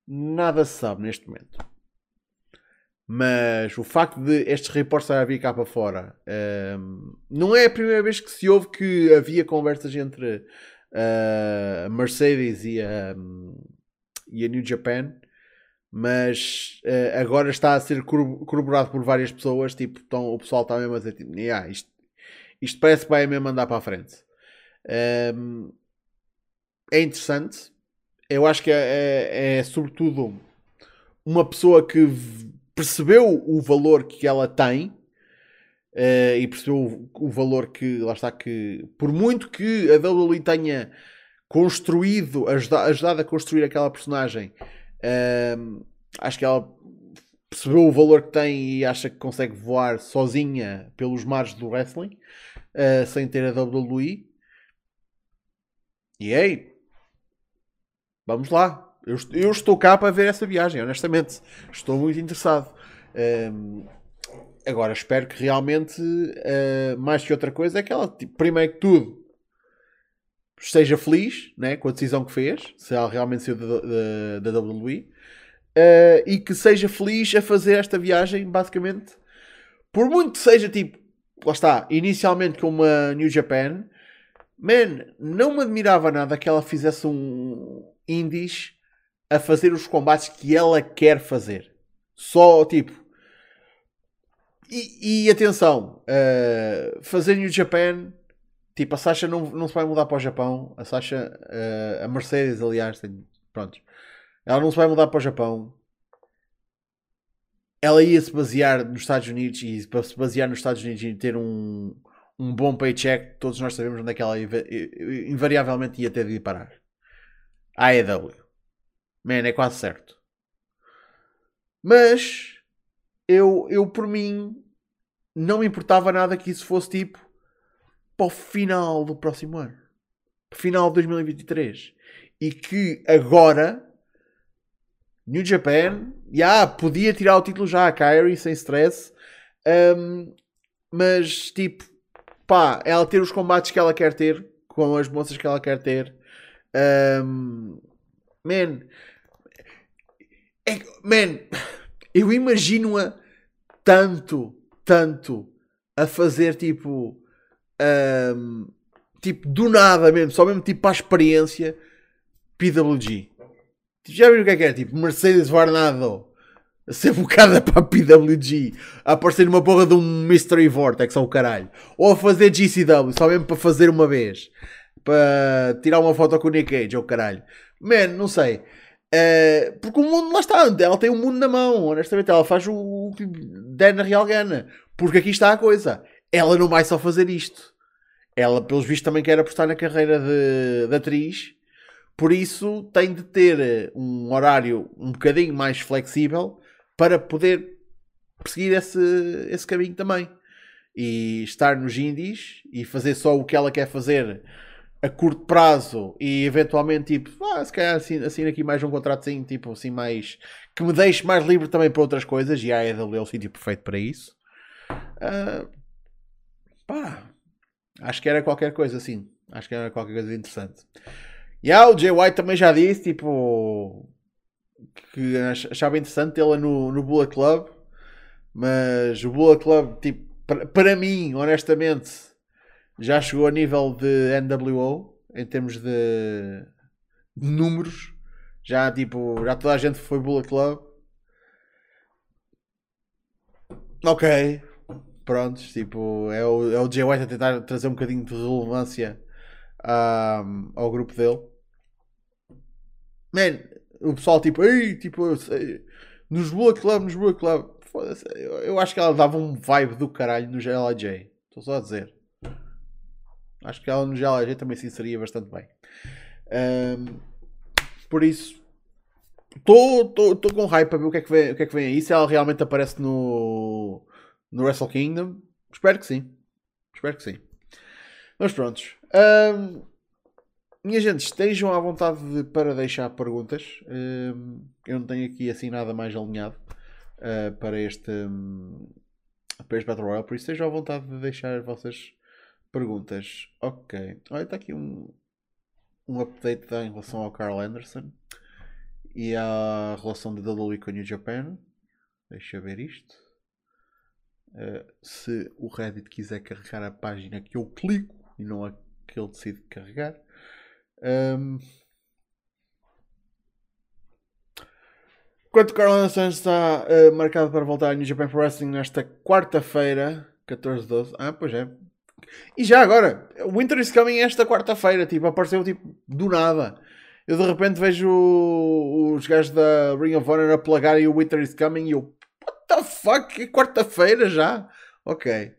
Nada se sabe neste momento. Mas o facto de estes reportes estarem a vir cá para fora hum, não é a primeira vez que se ouve que havia conversas entre a Mercedes e a, hum, e a New Japan, mas ah, agora está a ser corro- corroborado por várias pessoas. Tipo, então, o pessoal está mesmo a dizer: tipo, "Yeah, isto, isto parece que vai mesmo andar para a frente. Hum, é interessante, eu acho que é, é, é sobretudo uma pessoa que percebeu o valor que ela tem uh, e percebeu o, o, valor que, lá está, que por muito que a WWE tenha construído, ajuda, ajudado a construir aquela personagem, uh, acho que ela percebeu o valor que tem e acha que consegue voar sozinha pelos mares do wrestling uh, sem ter a WWE. E aí, vamos lá. Eu, eu, estou cá para ver essa viagem, honestamente. Estou muito interessado. Um, agora, espero que realmente, uh, mais que outra coisa, é que ela, tipo, primeiro que tudo, esteja feliz né, com a decisão que fez, se ela realmente saiu da, da, WWE, uh, e que seja feliz a fazer esta viagem, basicamente. Por muito que seja tipo, lá está, inicialmente com uma New Japan, man, não me admirava nada que ela fizesse um indies a fazer os combates que ela quer fazer. Só tipo. E, e atenção, uh, fazer New Japan, tipo, a Sasha não, não se vai mudar para o Japão. A Sasha, uh, a Mercedes, aliás, tem, pronto, ela não se vai mudar para o Japão. Ela ia se basear nos Estados Unidos e para se basear nos Estados Unidos e ter um, um bom paycheck, todos nós sabemos onde é que ela invariavelmente ia ter de ir parar. A AEW. Man, é quase certo. Mas eu, eu por mim não me importava nada que isso fosse tipo para o final do próximo ano. Final de 2023. E que agora New Japan, yeah, podia tirar o título já a Kyrie sem stress, um, mas tipo, pá, ela ter os combates que ela quer ter, com as moças que ela quer ter, um, man, é, man, eu imagino-a tanto, tanto a fazer tipo, um, tipo do nada mesmo, só mesmo tipo para a experiência PWG. Tipo, já viram o que é que é? Tipo, Mercedes Varnado a ser bocada para a PWG, a aparecer numa porra de um Mystery Vortex o caralho, ou a fazer GCW, só mesmo para fazer uma vez, para tirar uma foto com o Nick Cage o caralho. Man, não sei. Uh, porque o mundo lá está, ela tem o mundo na mão, honestamente, ela faz o que der na real gana. Porque aqui está a coisa, ela não vai só fazer isto. Ela, pelos vistos, também quer apostar na carreira de, de atriz por isso tem de ter eh, um horário um bocadinho mais flexível para poder perseguir esse, esse caminho também. E estar nos indies e fazer só o que ela quer fazer a curto prazo e eventualmente tipo, ah, se calhar assim, assim aqui mais um contrato assim, tipo assim mais que me deixe mais livre também para outras coisas e a EW é o sítio perfeito para isso. Uh, pá, acho que era qualquer coisa assim. Acho que era qualquer coisa interessante. E yeah, o Jay White também já disse, tipo, que achava interessante tê-la no, no Bullet Club, mas o Bullet Club, tipo, para, para mim, honestamente, já chegou a nível de NWO em termos de, números. Já, tipo, já toda a gente foi Bullet Club. Ok, prontos, tipo, é o, é o Jay White a tentar trazer um bocadinho de relevância um, ao grupo dele. Man, o pessoal tipo, ei, tipo, eu sei, nos Bullet Club, nos Bullet Club. Eu, eu acho que ela dava um vibe do caralho no GLJ. Estou só a dizer. Acho que ela no GLJ também se inseria bastante bem. Um, por isso, estou com hype para ver o que, é que vem, o que é que vem aí. Se ela realmente aparece no, no Wrestle Kingdom, espero que sim. Espero que sim. Mas prontos. Um, minha gente, estejam à vontade de, para deixar perguntas. Uh, eu não tenho aqui assim nada mais alinhado uh, para, este, um, para este Battle Royale, por isso estejam à vontade de deixar as vossas perguntas. Ok. Olha, está aqui um, um update em relação ao Carl Anderson e à relação de WWE com New Japan. Deixa eu ver isto. Uh, se o Reddit quiser carregar a página que eu clico e não a que ele decide carregar. Um... Enquanto Carl Santos está uh, marcado para voltar a New Japan Pro Wrestling nesta quarta-feira, 14 12. Ah, pois é. E já agora, Winter is Coming esta quarta-feira, tipo, apareceu tipo do nada. Eu de repente vejo os gajos da Ring of Honor a plagarem o Winter is Coming e eu, what the fuck? É quarta-feira já? Ok.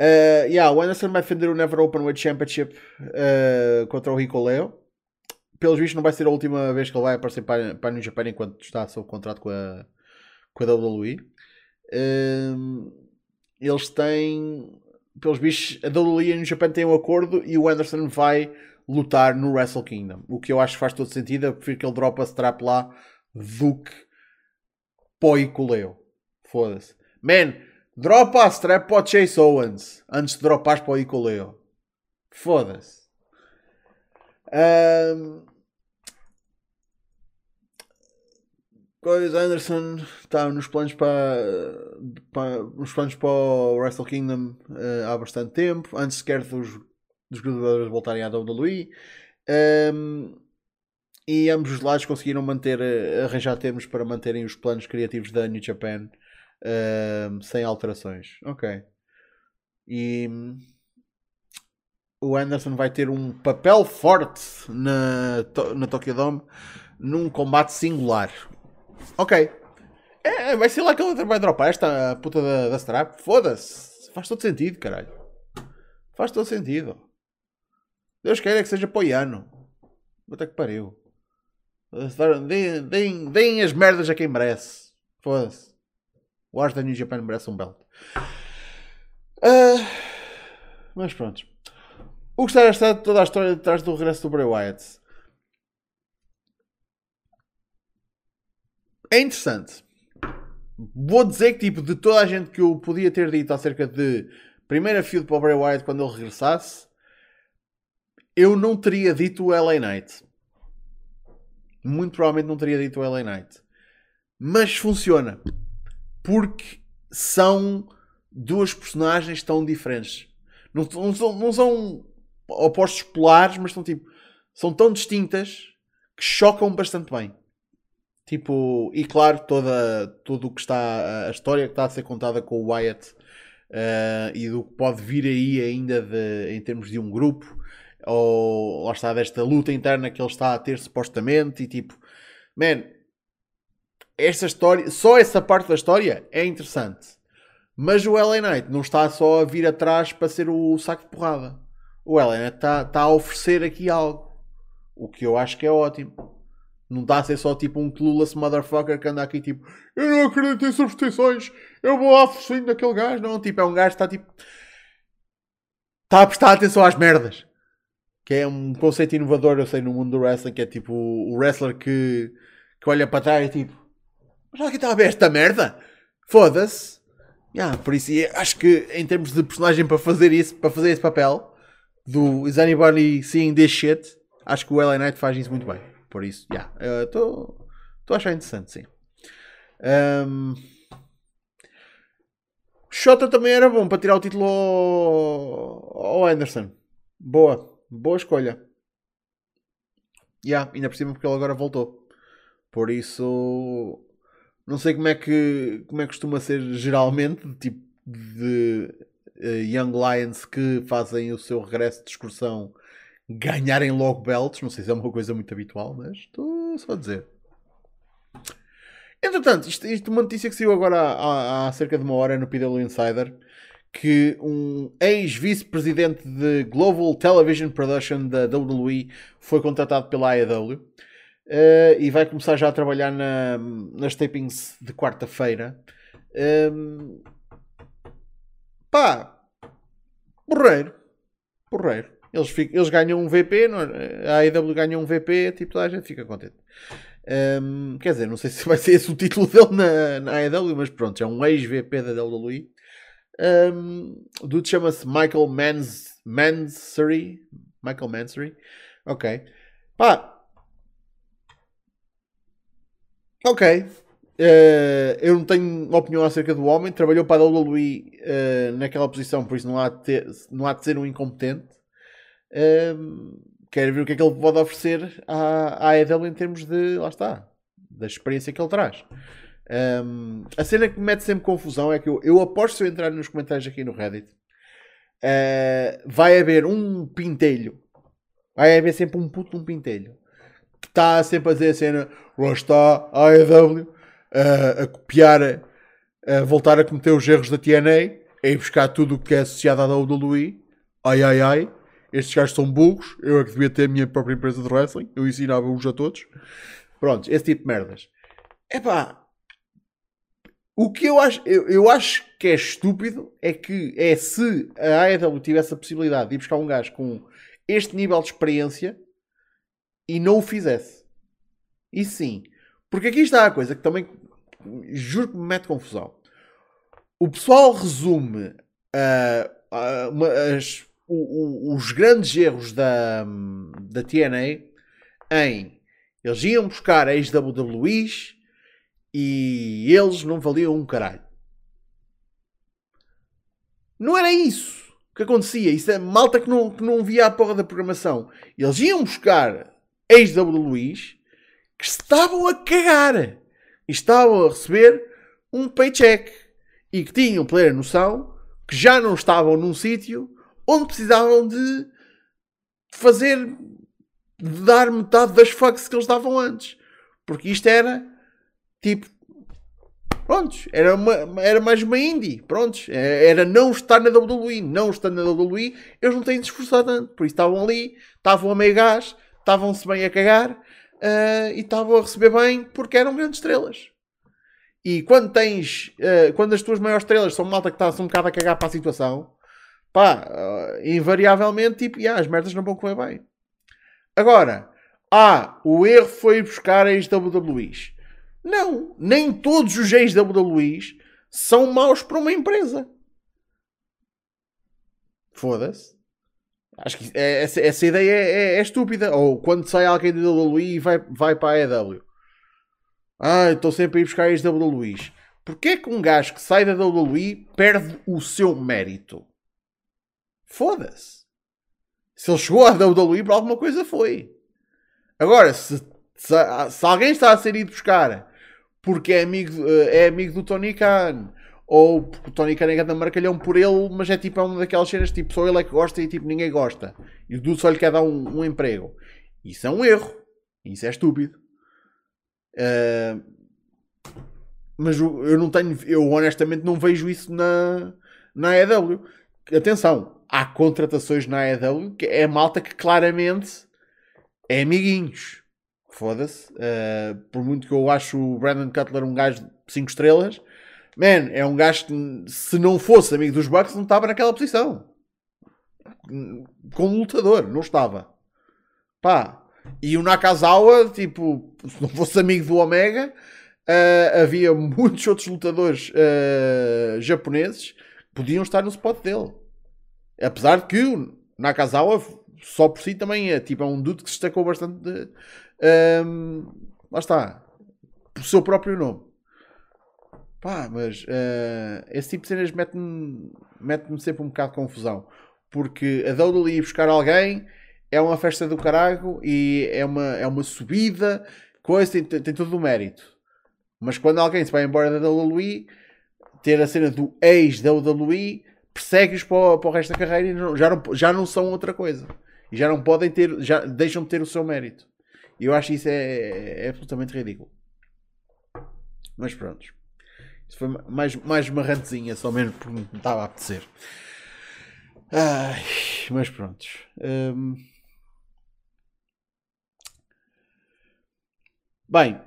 Uh, yeah, o Anderson vai defender o Never Open Weight Championship uh, contra o Rico Leo. Pelos vistos, não vai ser a última vez que ele vai aparecer para, para a New Japan enquanto está sob contrato com a, com a WWE. Uh, eles têm, pelos bichos, a WWE e New Japan têm um acordo e o Anderson vai lutar no Wrestle Kingdom. O que eu acho que faz todo sentido. Eu prefiro que ele dropa a strap lá do que e coleu. Foda-se. Man, Dropa a strap para o Chase Owens antes de dropares para o Icoleo. Foda-se. Um... Coisa Anderson está nos planos para, nos planos para o Wrestle Kingdom uh, há bastante tempo, antes sequer dos, dos jogadores voltarem à WWE. Um, e ambos os lados conseguiram manter, eh, arranjar termos para manterem os planos criativos da New Japan uh, sem alterações. Ok. E o Anderson vai ter um papel forte na, na Tokyo Dome num combate singular. Ok. É, vai ser lá que ele vai dropar esta puta da, da strap. Foda-se. Faz todo sentido, caralho. Faz todo sentido. Deus queira que seja poiano. Puta que pariu. Deem, as merdas a quem merece. Foda-se. O Ars da New Japan merece um belt. Uh, mas pronto. O que está toda a história detrás do regresso do Bray Wyatt? É interessante. Vou dizer que, tipo, de toda a gente que eu podia ter dito acerca de primeira feud para o Bray Wyatt quando ele regressasse, eu não teria dito o LA Knight. Muito provavelmente não teria dito o LA Knight. Mas funciona porque são duas personagens tão diferentes. Não, não, são, não são opostos polares, mas são tipo. São tão distintas que chocam bastante bem. Tipo, e claro, toda, tudo o que está. A história que está a ser contada com o Wyatt uh, e do que pode vir aí ainda de, em termos de um grupo, ou lá está, desta luta interna que ele está a ter supostamente, e tipo, man, esta história, só essa parte da história é interessante. Mas o LA Knight não está só a vir atrás para ser o saco de porrada. O LA Knight está, está a oferecer aqui algo. O que eu acho que é ótimo. Não está a ser só tipo um clueless motherfucker que anda aqui tipo Eu não acredito em superstições, eu vou lá focinho daquele gajo. Não, tipo, é um gajo que está tipo. Está a prestar atenção às merdas. Que é um conceito inovador, eu sei, no mundo do wrestling, que é tipo o wrestler que, que olha para trás e tipo mas alguém está a ver esta merda? Foda-se. Yeah, por isso, acho que em termos de personagem para fazer isso, para fazer esse papel do Is anybody seeing this shit? Acho que o LA Knight faz isso muito bem. Por isso, estou yeah, a achar interessante, sim. Um, Shota também era bom para tirar o título ao, ao Anderson. Boa, boa escolha. Yeah, ainda por cima porque ele agora voltou. Por isso não sei como é que, como é que costuma ser geralmente, tipo de uh, Young Lions que fazem o seu regresso de excursão ganharem logo belts. Não sei se é uma coisa muito habitual, mas estou só a dizer. Entretanto, isto, isto é uma notícia que saiu agora há, há cerca de uma hora no PW Insider que um ex-vice-presidente de Global Television Production da WWE foi contratado pela AEW Uh, e vai começar já a trabalhar na, nas tapings de quarta-feira. Um, ehm, pá, porreiro, porreiro. Eles, ficam, eles ganham um VP, é? a AEW ganha um VP, tipo, toda a gente fica contente. Um, quer dizer, não sei se vai ser esse o título dele na, na AEW, mas pronto, é um ex-VP da WWE. Um, o dude chama-se Michael Mans, Mansory. Michael Mansory. Ok. Pá, Ok. Uh, eu não tenho opinião acerca do homem. Trabalhou para a WWE uh, naquela posição, por isso não há ter, não há de ser um incompetente. Uh, quero ver o que é que ele pode oferecer à, à AEW em termos de. Lá está. Da experiência que ele traz. Um, a cena que me mete sempre confusão é que eu, eu aposto se eu entrar nos comentários aqui no Reddit. Uh, vai haver um pintelho. Vai haver sempre um puto um pintelho que está sempre a dizer a cena, lá está a AEW a, a copiar, a voltar a cometer os erros da TNA, a ir buscar tudo o que é associado à WWE. Ai ai ai, estes gajos são burros, eu é que devia ter a minha própria empresa de wrestling, eu ensinava-os a todos. Pronto, esse tipo de merdas. Epá, o que eu acho, eu, eu, acho que é estúpido é que é se a AEW tivesse a possibilidade de ir buscar um gajo com este nível de experiência e não o fizesse. E sim. Porque aqui está a coisa que também juro que me mete confusão. O pessoal resume uh, uh, uma, as, o, o, os grandes erros da, da TNA em eles iam buscar ex-WWEs e eles não valiam um caralho. Não era isso que acontecia. Isso é malta que não, que não via a porra da programação. Eles iam buscar ex-WWEs que estavam a cagar e estavam a receber um paycheck e que tinham plena noção que já não estavam num sítio onde precisavam de fazer de dar metade das fucks que eles davam antes. Porque isto era tipo prontos, era, uma, era mais uma indie, prontos, é, era não estar na WWE, não estar na WWE, eles não têm de esforçar tanto, por isso estavam ali, estavam a meio gás, estavam-se bem a cagar uh, e estavam a receber bem porque eram grandes estrelas. E quando tens, uh, quando as tuas maiores estrelas são malta que está um bocado a cagar para a situação, pá, uh, invariavelmente, tipo, yeah, as merdas não vão correr bem. Agora, ah, o erro foi buscar as WWEs. Não, nem todos os ex-WWEs são maus para uma empresa. Foda-se. Acho que é, essa, essa ideia é, é, é, estúpida. Ou quando sai alguém da WWE e vai, vai para a EW. Ah, estou sempre a ir buscar ex-WWEs. Porquê que um gajo que sai da WWE perde o seu mérito? Foda-se. Se ele chegou à WWE, por alguma coisa foi. Agora, se, se, se alguém está a ser ido buscar porque é amigo, eh, é amigo do Tony Khan. Ou porque o Tony Khan é grande marcalhão por ele, mas é tipo é uma daquelas cenas tipo só ele é que gosta e tipo ninguém gosta. E o Dudu só lhe quer dar um, um emprego. Isso é um erro. Isso é estúpido. Uh, mas eu não tenho, eu honestamente não vejo isso na, na AEW. Atenção, há contratações na AEW que é malta que claramente é amiguinhos. Foda-se. Uh, por muito que eu acho o Brandon Cutler um gajo de 5 estrelas, man, é um gajo que se não fosse amigo dos Bucks não estava naquela posição. Como lutador, não estava. Pá. E o Nakazawa, tipo, se não fosse amigo do Omega, uh, havia muitos outros lutadores uh, japoneses que podiam estar no spot dele. Apesar de que o Nakazawa só por si também é tipo é um dude que se destacou bastante de, um, lá está. Por seu próprio nome. Pá, mas uh, esse tipo de cenas mete-me mete sempre um bocado de confusão. Porque a WWE ir buscar alguém é uma festa do caralho e é uma, é uma subida, coisa, tem, tem todo o mérito. Mas quando alguém se vai embora da WWE, ter a cena do ex da WWE persegue-os para, para, o resto da carreira e não, já, não, já não são outra coisa. E já não podem ter, já deixam de ter o seu mérito. E eu acho isso é, é absolutamente ridículo. Mas pronto. Isso foi mais, mais uma rantezinha, só mesmo porque me estava a apetecer. Ai, mas pronto. Hum... Bem,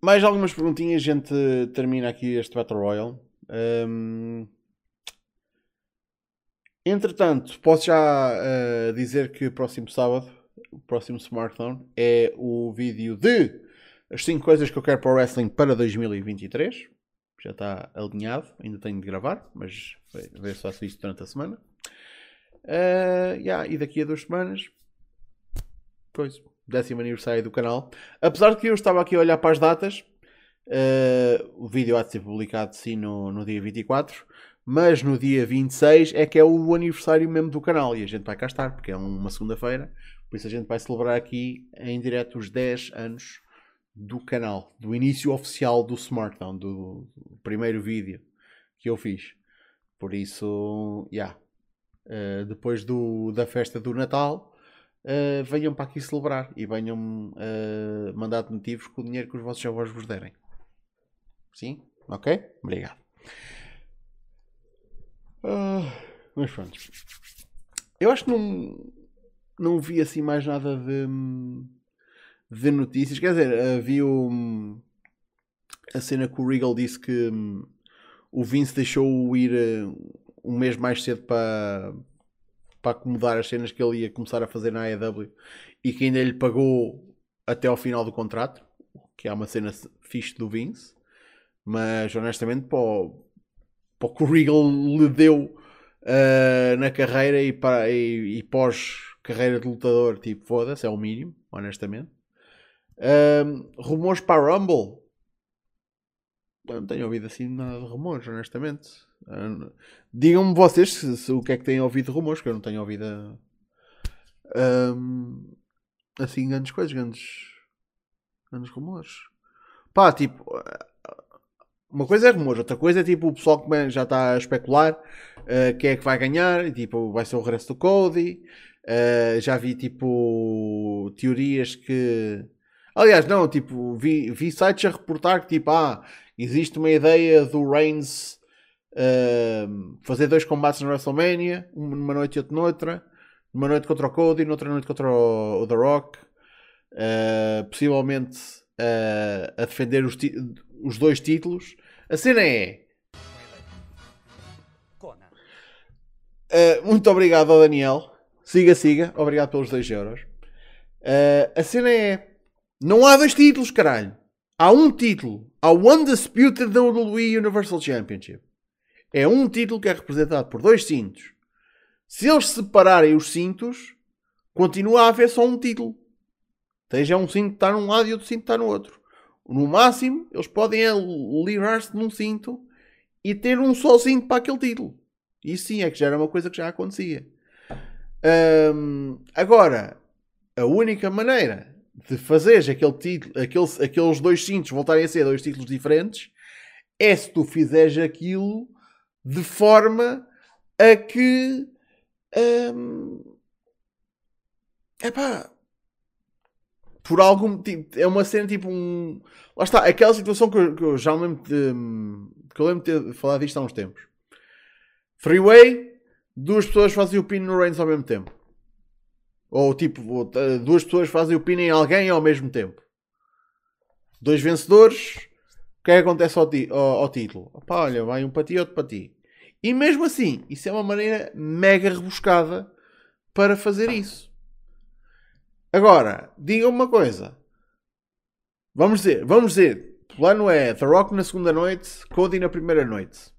mais algumas perguntinhas, a gente termina aqui este Battle Royale. Hum... Entretanto, posso já uh, dizer que próximo sábado o próximo smartphone é o vídeo de as 5 coisas que eu quero para o wrestling para 2023. Já está alinhado, ainda tenho de gravar, mas ver se faço isto durante a semana. Uh, yeah, e daqui a duas semanas, pois, décimo aniversário do canal. Apesar de que eu estava aqui a olhar para as datas, uh, o vídeo há de ser publicado sim no, no dia 24, mas no dia 26 é que é o aniversário mesmo do canal e a gente vai cá estar, porque é uma segunda-feira. Por isso a gente vai celebrar aqui em direto os 10 anos do canal, do início oficial do Smartdown, do, primeiro vídeo que eu fiz. Por isso, já. Yeah. Uh, depois do, da festa do Natal, uh, venham para aqui celebrar e venham uh, mandar donativos com o dinheiro que os vossos avós vos derem. Sim? Ok? Obrigado. Uh, mas pronto. Eu acho que não, não vi assim mais nada de, de notícias. Quer dizer, havia um, a cena que o Regal disse que um, o Vince deixou-o ir uh, um mês mais cedo para, para acomodar as cenas que ele ia começar a fazer na AEW e que ainda lhe pagou até ao final do contrato, que é uma cena fixe do Vince. Mas honestamente, para o, para o que o Regal lhe deu uh, na carreira e, para, e, e pós-carreira de lutador, tipo, foda-se, é o mínimo, honestamente. Uh, rumores para a Rumble. Eu não tenho ouvido assim nada de rumores, honestamente. Uh, Digam-me vocês se, se, o que é que têm ouvido de rumores, que eu não tenho ouvido um, assim grandes coisas, grandes, grandes rumores. Pá, tipo, uma coisa é rumores, outra coisa é tipo o pessoal que já está a especular uh, quem é que vai ganhar, tipo, vai ser o resto do Cody. Uh, já vi tipo teorias que. Aliás, não, tipo, vi, vi sites a reportar que tipo, ah, existe uma ideia do Reigns uh, fazer dois combates na WrestleMania, uma numa noite e outra noutra, uma noite contra o Cody, noutra noite contra o, o The Rock, uh, possivelmente a defender os, os dois títulos. A cena é. Uh, muito obrigado ao Daniel. Siga, siga. Obrigado pelos 2 euros. Uh, a cena é. Não há dois títulos, caralho. Há um título. Há o Undisputed WWE Universal Championship. É um título que é representado por dois cintos. Se eles separarem os cintos, continua a haver só um título. Seja um cinto que está num lado e outro cinto que está no outro. No máximo, eles podem livrar-se num cinto e ter um só cinto para aquele título. Isso sim é que já era uma coisa que já acontecia. Um, agora, a única maneira de fazer aquele título, aqueles, aqueles dois cintos voltarem a ser dois títulos diferentes é se tu fizeres aquilo de forma a que. Um, epá, por algum motivo. É uma cena tipo um. Lá está, aquela situação que eu, que eu já lembro de. que eu lembro de ter falado disto há uns tempos. Freeway, duas pessoas fazem o pin no Reigns ao mesmo tempo. Ou tipo, duas pessoas fazem o pin em alguém ao mesmo tempo. Dois vencedores, o que é que acontece ao, ti, ao, ao título? Opa, olha, vai um para ti, outro para ti. E mesmo assim, isso é uma maneira mega rebuscada para fazer isso. Agora, digam-me uma coisa. Vamos dizer, vamos dizer, o plano é The Rock na segunda noite, Cody na primeira noite.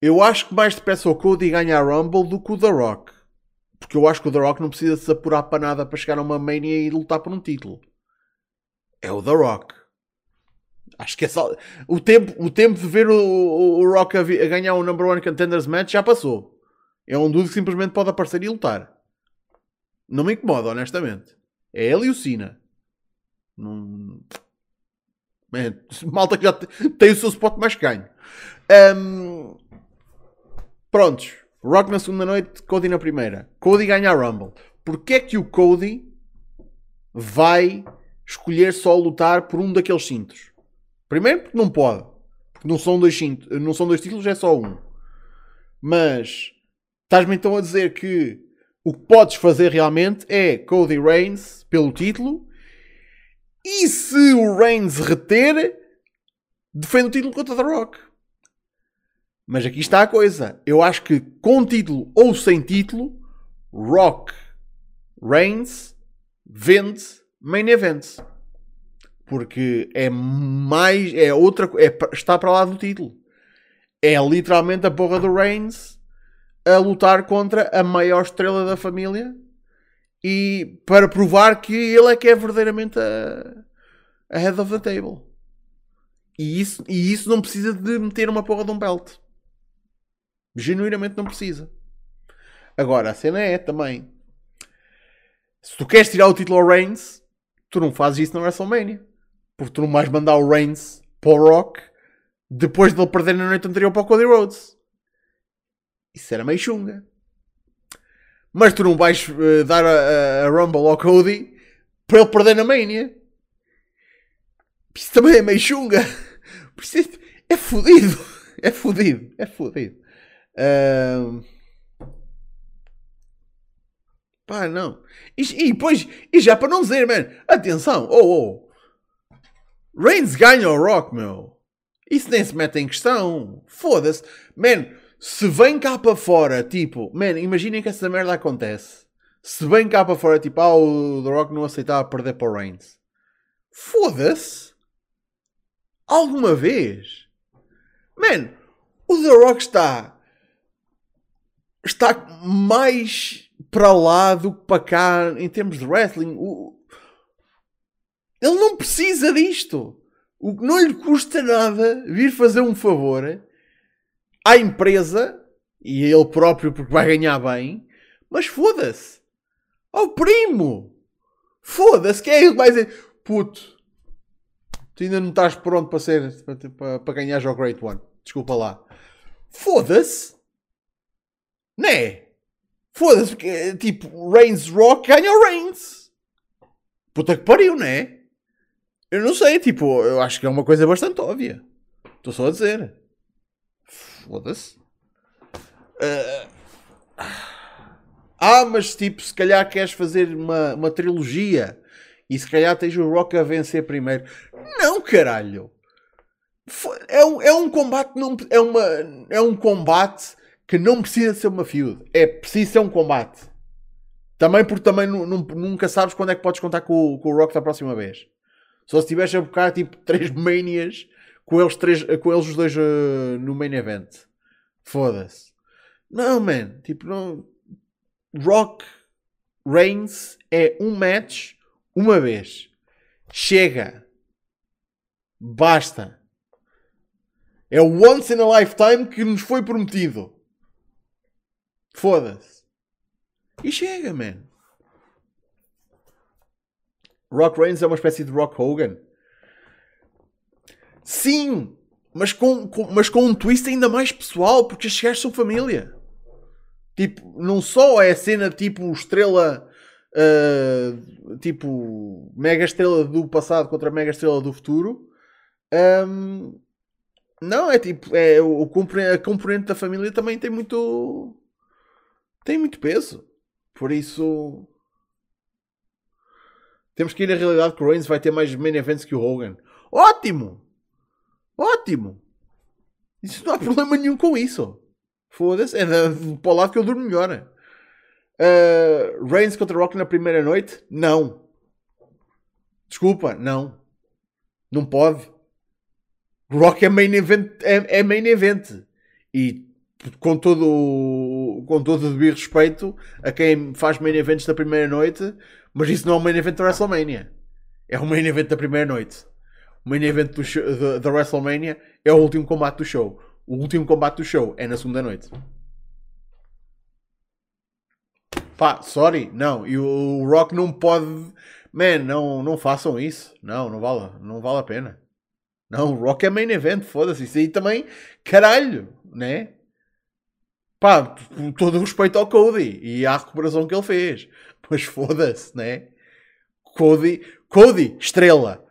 Eu acho que mais depressa o Cody ganha a Rumble do que o The Rock. Porque eu acho que o The Rock não precisa se apurar para nada para chegar a uma Mania e lutar por um título. É o The Rock. Acho que é só... o, tempo, o tempo de ver o, o, Rock a, a, ganhar o Number One Contenders Match já passou. É um dude que simplesmente pode aparecer e lutar. Não me incomoda, honestamente. É ele e o Cena. Não... É, malta que já tem o seu spot mais ganho. Um... Prontos. Rock na segunda noite, Cody na primeira. Cody ganha a Rumble. Porquê é que o Cody vai escolher só lutar por um daqueles cintos? Primeiro porque não pode. Porque não são dois, cintos, não são dois títulos, é só um. Mas estás-me então a dizer que o que podes fazer realmente é Cody Reigns pelo título. E se o Reigns reter, defende o título contra The Rock. Mas aqui está a coisa. Eu acho que com título ou sem título, Rock Reigns vende main event. Porque é mais. É outra. É, está para lá do título. É literalmente a porra do Reigns a lutar contra a maior estrela da família e para provar que ele é que é verdadeiramente a, a head of the table. E isso, e isso não precisa de meter uma porra de um belt. Genuinamente não precisa. Agora, a cena é também. Se tu queres tirar o título ao Reigns, tu não fazes isso na WrestleMania. Porque tu não vais mandar o Reigns para o Rock depois de ele perder na noite anterior para o Cody Rhodes. Isso era meio chunga. Mas tu não vais uh, dar a, a, Rumble ao Cody para ele perder na Mania. Isso também é meio chunga. É, é fodido. É fodido. É fodido. Uh... Pá, não. E, e depois, e já para não dizer, man, atenção, oh, oh. Reigns ganha o Rock, meu. Isso nem se mete em questão. Foda-se. Man, se vem cá para fora, tipo, man, imaginem que essa merda acontece. Se vem cá para fora, tipo, ah, o The Rock não aceitava perder para o Reigns. Foda-se. Alguma vez. Man, o The Rock está. Está mais para lá do que para cá em termos de wrestling. O, ele não precisa disto. O que não lhe custa nada vir fazer um favor à empresa e a ele próprio porque vai ganhar bem, mas foda-se. Ao primo! Foda-se, quem é que vai dizer puto, tu ainda não estás pronto para ser para, para, para ganhar o Great One. Desculpa lá. Foda-se! Né? Foda-se, porque tipo, Reigns Rock ganha o Reigns. Puta que pariu, né? Eu não sei, tipo, eu acho que é uma coisa bastante óbvia. Estou só a dizer. Foda-se. Uh... Ah, mas tipo, se calhar queres fazer uma, uma trilogia e se calhar tens o Rock a vencer primeiro. Não, caralho! É um, é um combate, não, é, uma, é um combate que não precisa ser uma feud. É preciso ser um combate. Também porque também nunca sabes quando é que podes contar com, com o Rock da próxima vez. Só se tivesse a buscar tipo três manias com eles, três, com eles os dois uh, no main event. Foda-se. Não, man. Tipo, não. Rock Reigns é um match uma vez. Chega. Basta. É o once in a lifetime que nos foi prometido. Foda-se. E chega, man. Rock Reigns é uma espécie de Rock Hogan. Sim, mas com, com, mas com um twist ainda mais pessoal, porque estes gajos são família. Tipo, não só é a cena tipo estrela, uh, tipo mega estrela do passado contra mega estrela do futuro. Um, não, é tipo, é, o, a componente da família também tem muito. tem muito peso. Por isso. Temos que ir na realidade que o Reigns vai ter mais main events que o Hogan. Ótimo! Ótimo! Isso não há problema nenhum com isso. Foda-se. É para o lado que eu durmo melhor. Uh, Reigns contra Rock na primeira noite? Não. Desculpa, não. Não pode. Rock é main event. É, é main event. E com todo, com todo o devido respeito a quem faz main events da primeira noite, mas isso não é um main event da WrestleMania. É um main event da primeira noite. O main event da WrestleMania é o último combate do show. O último combate do show é na segunda noite. Pá, sorry, não. E o Rock não pode. Man, não, não façam isso. Não, não vale, não vale a pena. Não, o Rock é main event, foda-se. Isso aí também, caralho, né? Pá, todo o respeito ao Cody e à recuperação que ele fez. Mas foda-se, né? Cody, Cody, estrela.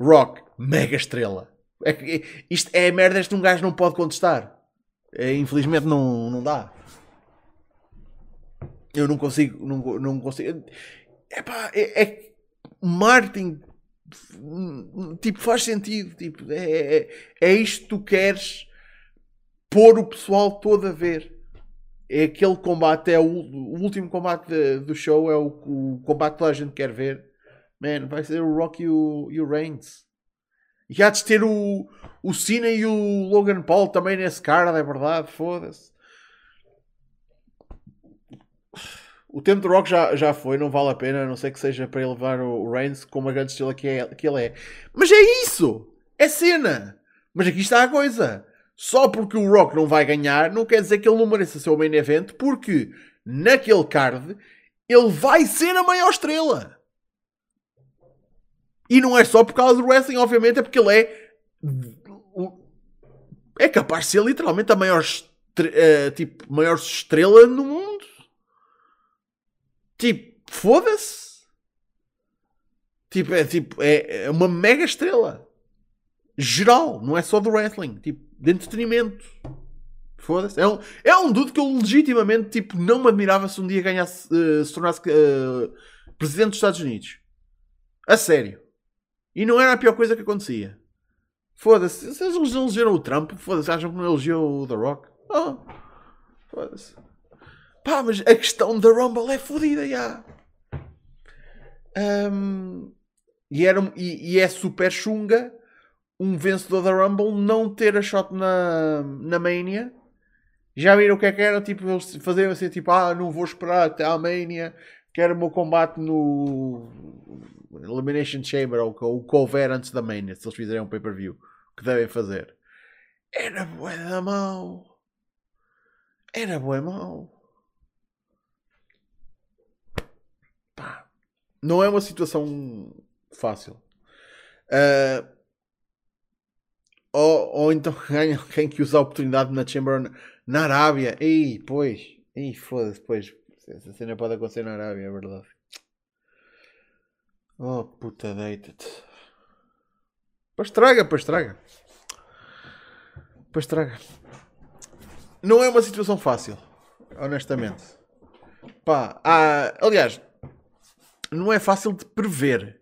Rock, mega estrela. É que, isto é a merda que um gajo não pode contestar. É, infelizmente não, não dá. Eu não consigo. Não, não consigo. Epá, é, é Martin. Tipo, faz sentido. Tipo, é, é, é isto que tu queres pôr o pessoal todo a ver é aquele combate, é o, o último combate do show, é o, o, combate que toda a gente quer ver. Man, vai ser o Rock e o, e o Reigns. E há de ter o, o Cena e o Logan Paul também nesse card, é verdade, foda-se. O tempo do Rock já, já foi, não vale a pena, a não ser que seja para ele levar o Reigns com uma grande estrela que, é, que ele é. Mas é isso! É cena! Mas aqui está a coisa só porque o Rock não vai ganhar, não quer dizer que ele não mereça ser o main event, porque naquele card ele vai ser a maior estrela. E não é só por causa do wrestling, obviamente, é porque ele é. É capaz de ser literalmente a maior, uh, tipo, maior estrela no mundo. Tipo, foda-se. Tipo, é, tipo, é, é uma mega estrela. Geral, não é só do wrestling. Tipo, de entretenimento. Foda-se. É um, é um dude que eu legitimamente tipo, não me admirava se um dia ganhasse, uh, se tornasse uh, presidente dos Estados Unidos. A sério. E não era a pior coisa que acontecia. Foda-se. Se eles elegeram o Trump, foda-se. Acham que não elegeu o The Rock? Oh. Foda-se. Pá, mas a questão da Rumble é fodida, já. Um, e, era, e, e é super chunga um vencedor da Rumble não ter a shot na, na Mania. Já viram o que é que era? Tipo, eles faziam assim, tipo, ah, não vou esperar até a Mania, quero o meu combate no Elimination Chamber ou o cover antes da Mania, se eles fizerem um pay-per-view, que devem fazer. Era bué da mão. Era bué mão. Pá. Não é uma situação fácil. Uh, ou, ou então ganha quem que usa a oportunidade na Chamber na Arábia. Ei, pois. Ei, foda-se, pois. Essa cena pode acontecer na Arábia, é verdade. Oh, puta deita Pois traga, pois traga. Pois traga. Não é uma situação fácil, honestamente. Pá, há, aliás, não é fácil de prever.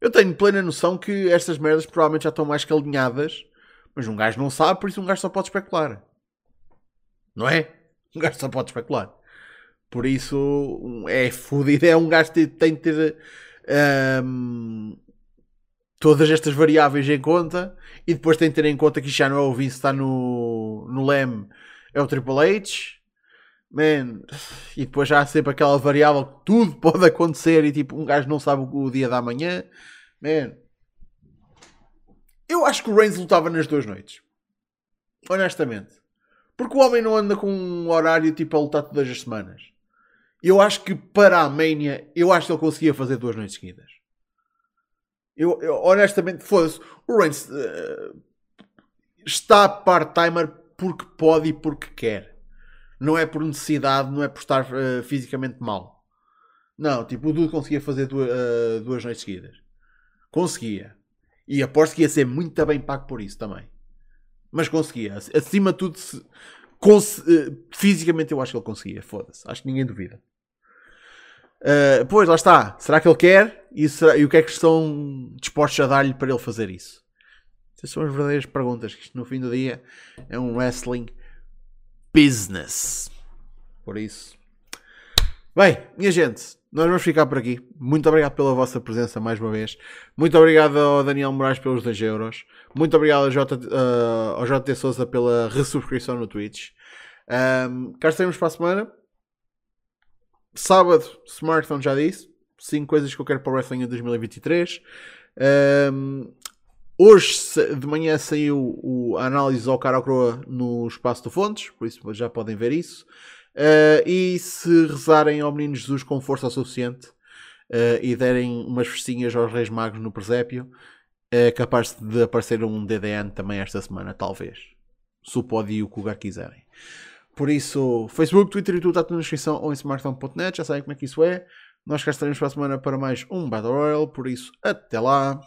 Eu tenho plena noção que estas merdas provavelmente já estão mais que alinhadas, mas um gajo não sabe, por isso um gajo só pode especular. Não é? Um gajo só pode especular. Por isso é fodido. É um gajo que tem de ter um, todas estas variáveis em conta e depois tem de ter em conta que já não é o Vince, está no, no LEM, é o Triple H Man, e depois já há sempre aquela variável que tudo pode acontecer e tipo, um gajo não sabe o dia da manhã. Man, eu acho que o Reigns lutava nas duas noites. Honestamente. Porque o homem não anda com um horário tipo a lutar todas as semanas. Eu acho que para a Mania, eu acho que ele conseguia fazer duas noites seguidas. Eu, eu honestamente, foda-se. O Reigns uh, está part-timer porque pode e porque quer não é por necessidade, não é por estar uh, fisicamente mal. Não, tipo, o Dudu conseguia fazer duas, uh, duas noites seguidas. Conseguia. E aposto que ia ser muito bem pago por isso também. Mas conseguia. Acima de tudo, se, cons, uh, fisicamente eu acho que ele conseguia. Foda-se. Acho que ninguém duvida. Uh, pois, lá está. Será que ele quer? E, será, e o que é que estão dispostos a dar-lhe para ele fazer isso? Essas são as verdadeiras perguntas. Que isto, no fim do dia, é um wrestling business. Por isso. Bem, minha gente, nós vamos ficar por aqui. Muito obrigado pela vossa presença mais uma vez. Muito obrigado ao Daniel Moraes pelos 2 euros. Muito obrigado ao, J, uh, ao JT Souza pela resubscrição no Twitch. Um, cá estaremos para a semana. Sábado, Smartphone já disse. 5 coisas que eu quero para o Wrestling em 2023. Um, Hoje de manhã saiu a análise ao cara ao croa no espaço do Fontes, por isso já podem ver isso. Uh, e se rezarem ao Menino Jesus com força suficiente uh, e derem umas festinhas aos Reis Magos no presépio, é capaz de aparecer um DDN também esta semana, talvez. Se o pode e o o lugar quiserem. Por isso, Facebook, Twitter e tudo está tudo na descrição ou em smartphone.net, já sabem como é que isso é. Nós cá estaremos para a semana para mais um Battle Royale, por isso, até lá!